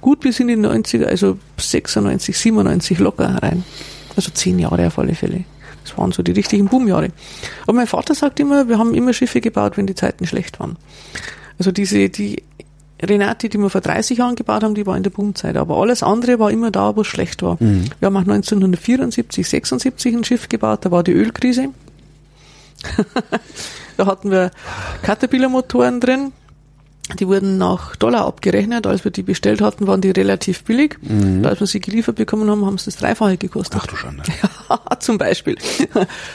gut bis in die 90er, also 96, 97 locker rein. Also zehn Jahre auf alle Fälle. Das waren so die richtigen Boomjahre. Aber mein Vater sagt immer, wir haben immer Schiffe gebaut, wenn die Zeiten schlecht waren. Also diese, die Renate, die wir vor 30 Jahren gebaut haben, die war in der Boomzeit. Aber alles andere war immer da, wo es schlecht war. Mhm. Wir haben auch 1974, 76 ein Schiff gebaut, da war die Ölkrise. da hatten wir Caterpillar-Motoren drin. Die wurden nach Dollar abgerechnet. Als wir die bestellt hatten, waren die relativ billig. Da, als wir sie geliefert bekommen haben, haben sie das Dreifache gekostet. Mhm. Ach du Schande. Ja, zum Beispiel.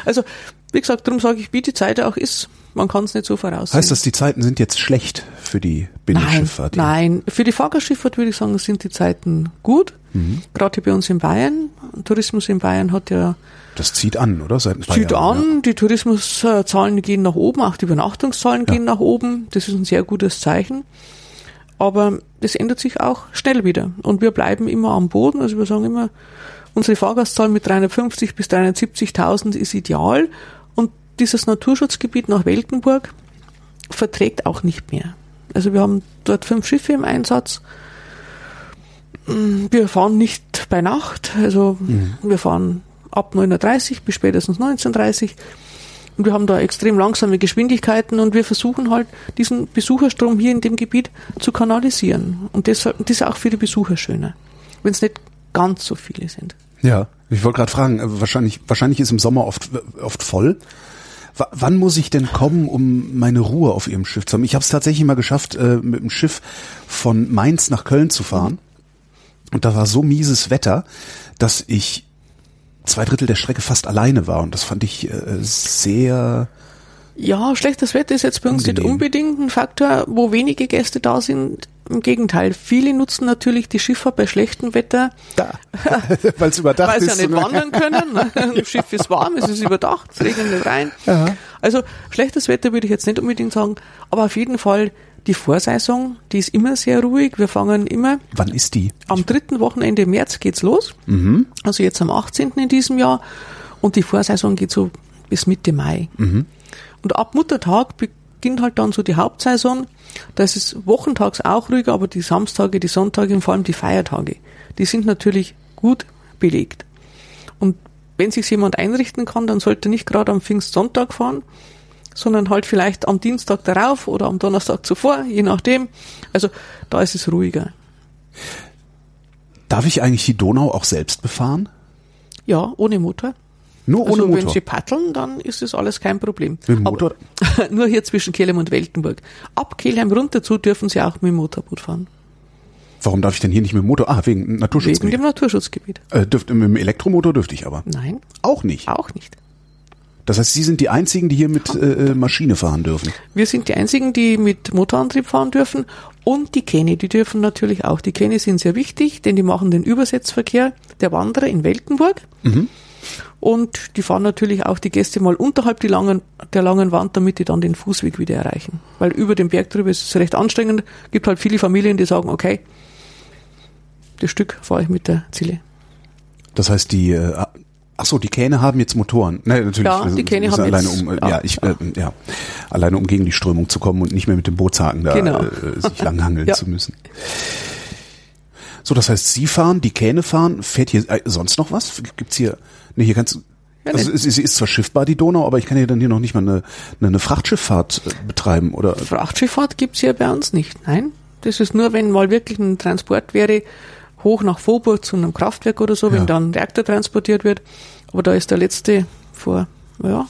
Also, wie gesagt, darum sage ich, wie die Zeit auch ist, man kann es nicht so voraussehen. Heißt das, die Zeiten sind jetzt schlecht für die Nein, Binnenschifffahrt? nein. Für die Fahrgastschifffahrt würde ich sagen, sind die Zeiten gut. Mhm. Gerade hier bei uns in Bayern. Tourismus in Bayern hat ja Das zieht an, oder? Seit ein paar zieht Jahren, an, die Tourismuszahlen gehen nach oben, auch die Übernachtungszahlen Ja. gehen nach oben. Das ist ein sehr gutes Zeichen. Aber das ändert sich auch schnell wieder. Und wir bleiben immer am Boden. Also wir sagen immer, unsere Fahrgastzahl mit 350 bis 370.000 ist ideal. Dieses Naturschutzgebiet nach Weltenburg verträgt auch nicht mehr. Also wir haben dort fünf Schiffe im Einsatz. Mm, Wir fahren nicht bei Nacht, also wir fahren ab 9.30 Uhr bis spätestens 19.30 Uhr. Und wir haben da extrem langsame Geschwindigkeiten und wir versuchen halt, diesen Besucherstrom hier in dem Gebiet zu kanalisieren. Und das, das ist auch für die Besucher schöner, wenn es nicht ganz so viele sind. Ja. Ich wollte gerade fragen, wahrscheinlich, wahrscheinlich ist im Sommer oft, oft voll. Wann muss ich denn kommen, um meine Ruhe auf Ihrem Schiff zu haben? Ich habe es tatsächlich mal geschafft, äh, mit dem Schiff von Mainz nach Köln zu fahren. Und da war so mieses Wetter, dass ich zwei Drittel der Strecke fast alleine war. Und das fand ich äh, sehr Ja, schlechtes Wetter ist jetzt bei uns nicht unbedingt ein Faktor, wo wenige Gäste da sind. Im Gegenteil, viele nutzen natürlich die Schifffahrt bei schlechtem Wetter, weil es überdacht weil sie ja nicht ne? wandern können. ne? Das Schiff ist warm, es ist überdacht, es regnet nicht rein. Ja. Also schlechtes Wetter würde ich jetzt nicht unbedingt sagen, aber auf jeden Fall die Vorsaison, die ist immer sehr ruhig. Wir fangen immer Wann ist die? am dritten Wochenende im März geht's los. Mhm. Also jetzt am 18. in diesem Jahr. Und die Vorsaison geht so bis Mitte Mai. Mhm. Und ab Muttertag beginnt halt dann so die Hauptsaison. Da ist es wochentags auch ruhiger, aber die Samstage, die Sonntage und vor allem die Feiertage, die sind natürlich gut belegt. Und wenn sich jemand einrichten kann, dann sollte er nicht gerade am Pfingstsonntag fahren, sondern halt vielleicht am Dienstag darauf oder am Donnerstag zuvor, je nachdem. Also da ist es ruhiger. Darf ich eigentlich die Donau auch selbst befahren? Ja, ohne Motor. Nur ohne also wenn Motor. Sie paddeln, dann ist das alles kein Problem. Mit dem Motor? Aber, nur hier zwischen Kelheim und Weltenburg. Ab Kelheim runter zu dürfen Sie auch mit dem Motorboot fahren. Warum darf ich denn hier nicht mit dem Motor? Ah, wegen Wegen Naturschutzgebiet. dem Naturschutzgebiet. Äh, dürft, mit dem Elektromotor dürfte ich aber. Nein, Auch nicht. auch nicht. Das heißt, Sie sind die Einzigen, die hier mit äh, Maschine fahren dürfen. Wir sind die einzigen, die mit Motorantrieb fahren dürfen. Und die Kähne, die dürfen natürlich auch. Die Kähne sind sehr wichtig, denn die machen den Übersetzverkehr der Wanderer in Weltenburg. Und die fahren natürlich auch die Gäste mal unterhalb langen, der langen Wand, damit die dann den Fußweg wieder erreichen. Weil über den Berg drüber ist es recht anstrengend. gibt halt viele Familien, die sagen, okay, das Stück fahre ich mit der Zille. Das heißt, die, äh, ach so, die Kähne haben jetzt Motoren. Nein, natürlich. Ja, die Kähne haben alleine jetzt- um, äh, ja, ja, ich, äh, ja, alleine um gegen die Strömung zu kommen und nicht mehr mit dem Bootshaken da Genau. äh, sich langhangeln Ja. zu müssen. So, das heißt, Sie fahren, die Kähne fahren. Fährt hier äh, sonst noch was? Gibt's hier? Nee, hier kannst du. Ja, Also es, es ist zwar schiffbar die Donau, aber ich kann ja dann hier noch nicht mal eine, eine, eine Frachtschifffahrt äh, betreiben oder Frachtschifffahrt gibt's hier bei uns nicht. Nein, das ist nur, wenn mal wirklich ein Transport wäre, hoch nach Vorburg zu einem Kraftwerk oder so, Ja. wenn dann ein Reaktor transportiert wird. Aber da ist der letzte vor, ja,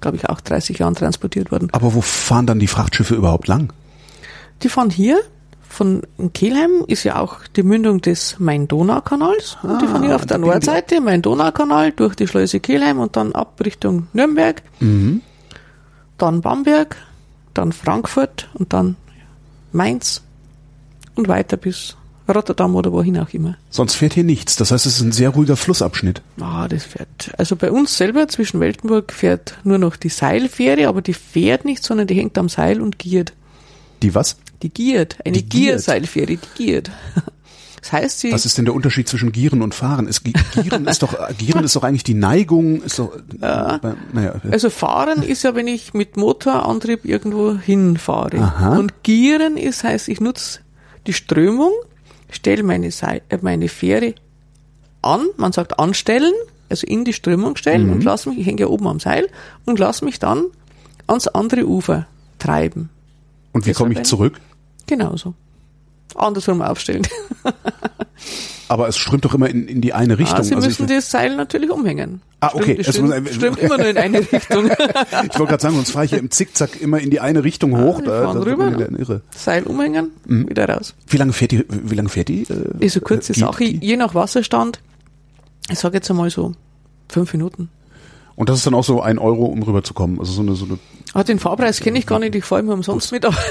glaube ich, auch 30 Jahren transportiert worden. Aber wo fahren dann die Frachtschiffe überhaupt lang? Die fahren hier, von Kelheim ist ja auch die Mündung des Main-Donau-Kanals. und die fahren hier auf der Nordseite, Main-Donau-Kanal, durch die Schleuse Kelheim und dann ab Richtung Nürnberg, dann Bamberg, dann Frankfurt und dann Mainz und weiter bis Rotterdam oder wohin auch immer. Sonst fährt hier nichts. Das heißt, es ist ein sehr ruhiger Flussabschnitt. Ah, das fährt. Also bei uns selber zwischen Weltenburg fährt nur noch die Seilfähre, aber die fährt nicht, sondern die hängt am Seil und giert. Die was? Die giert. Eine Die. Gierseilfähre, die giert. Das heißt, sie. Was ist denn der Unterschied zwischen Gieren und Fahren? Ist, Gi- Gieren ist doch, Gieren ist doch eigentlich die Neigung, ist doch, ja. naja, äh, Also fahren ist ja, wenn ich mit Motorantrieb irgendwo hinfahre. Aha. Und gieren ist, heißt, ich nutze die Strömung, stelle meine, äh, meine Fähre an, man sagt anstellen, also in die Strömung stellen Mhm. und lass mich, ich hänge ja oben am Seil, und lass mich dann ans andere Ufer treiben. Und wie komme ich zurück? Genauso. Andersrum aufstellen. Aber es strömt doch immer in, in die eine Richtung. Ah, Sie Also müssen ich, das Seil natürlich umhängen. Ah, okay. Strömt, Es strömt, muss- strömt immer nur in eine Richtung. ich wollte gerade sagen, sonst fahre ich hier im Zickzack immer in die eine Richtung hoch. die da, da rüber, wieder irre. Seil umhängen, Mhm. wieder raus. Wie lange fährt die, wie lange fährt die? Äh, Ist eine kurze die- Sache, die- je nach Wasserstand. Ich sage jetzt einmal so fünf Minuten. Und das ist dann auch so ein Euro, um rüberzukommen. Also so eine, so eine, Ah, den Fahrpreis kenne ich gar nicht, ich fahre immer umsonst mit. Aber,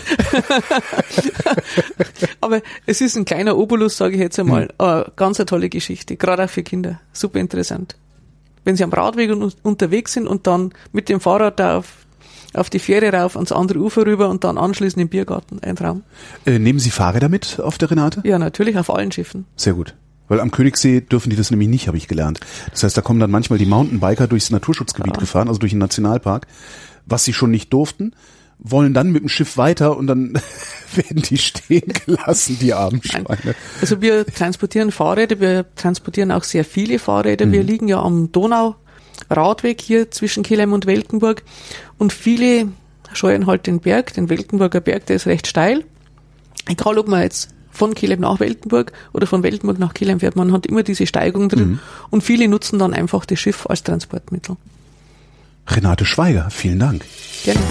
aber es ist ein kleiner Obolus, sage ich jetzt einmal. Hm. Äh, ganz eine tolle Geschichte, gerade auch für Kinder. Super interessant. Wenn sie am Radweg un unterwegs sind und dann mit dem Fahrrad da auf, auf die Fähre rauf ans andere Ufer rüber und dann anschließend im Biergarten. Ein Traum. äh, nehmen Sie Fahrräder mit auf der Renate? Ja, natürlich, auf allen Schiffen. Sehr gut. Weil am Königssee dürfen die das nämlich nicht, habe ich gelernt. Das heißt, da kommen dann manchmal die Mountainbiker durchs Naturschutzgebiet gefahren, also durch den Nationalpark, was sie schon nicht durften, wollen dann mit dem Schiff weiter und dann werden die stehen gelassen, die armen. Schweine. Also wir transportieren Fahrräder, wir transportieren auch sehr viele Fahrräder. Wir liegen ja am Donau-Radweg hier zwischen Kelheim und Weltenburg und viele scheuen halt den Berg, den Weltenburger Berg, der ist recht steil. Egal ob man jetzt von Kelheim nach Weltenburg oder von Weltenburg nach Kelheim fährt, man hat immer diese Steigung drin und viele nutzen dann einfach das Schiff als Transportmittel. Renate Schweiger, vielen Dank. Gerne.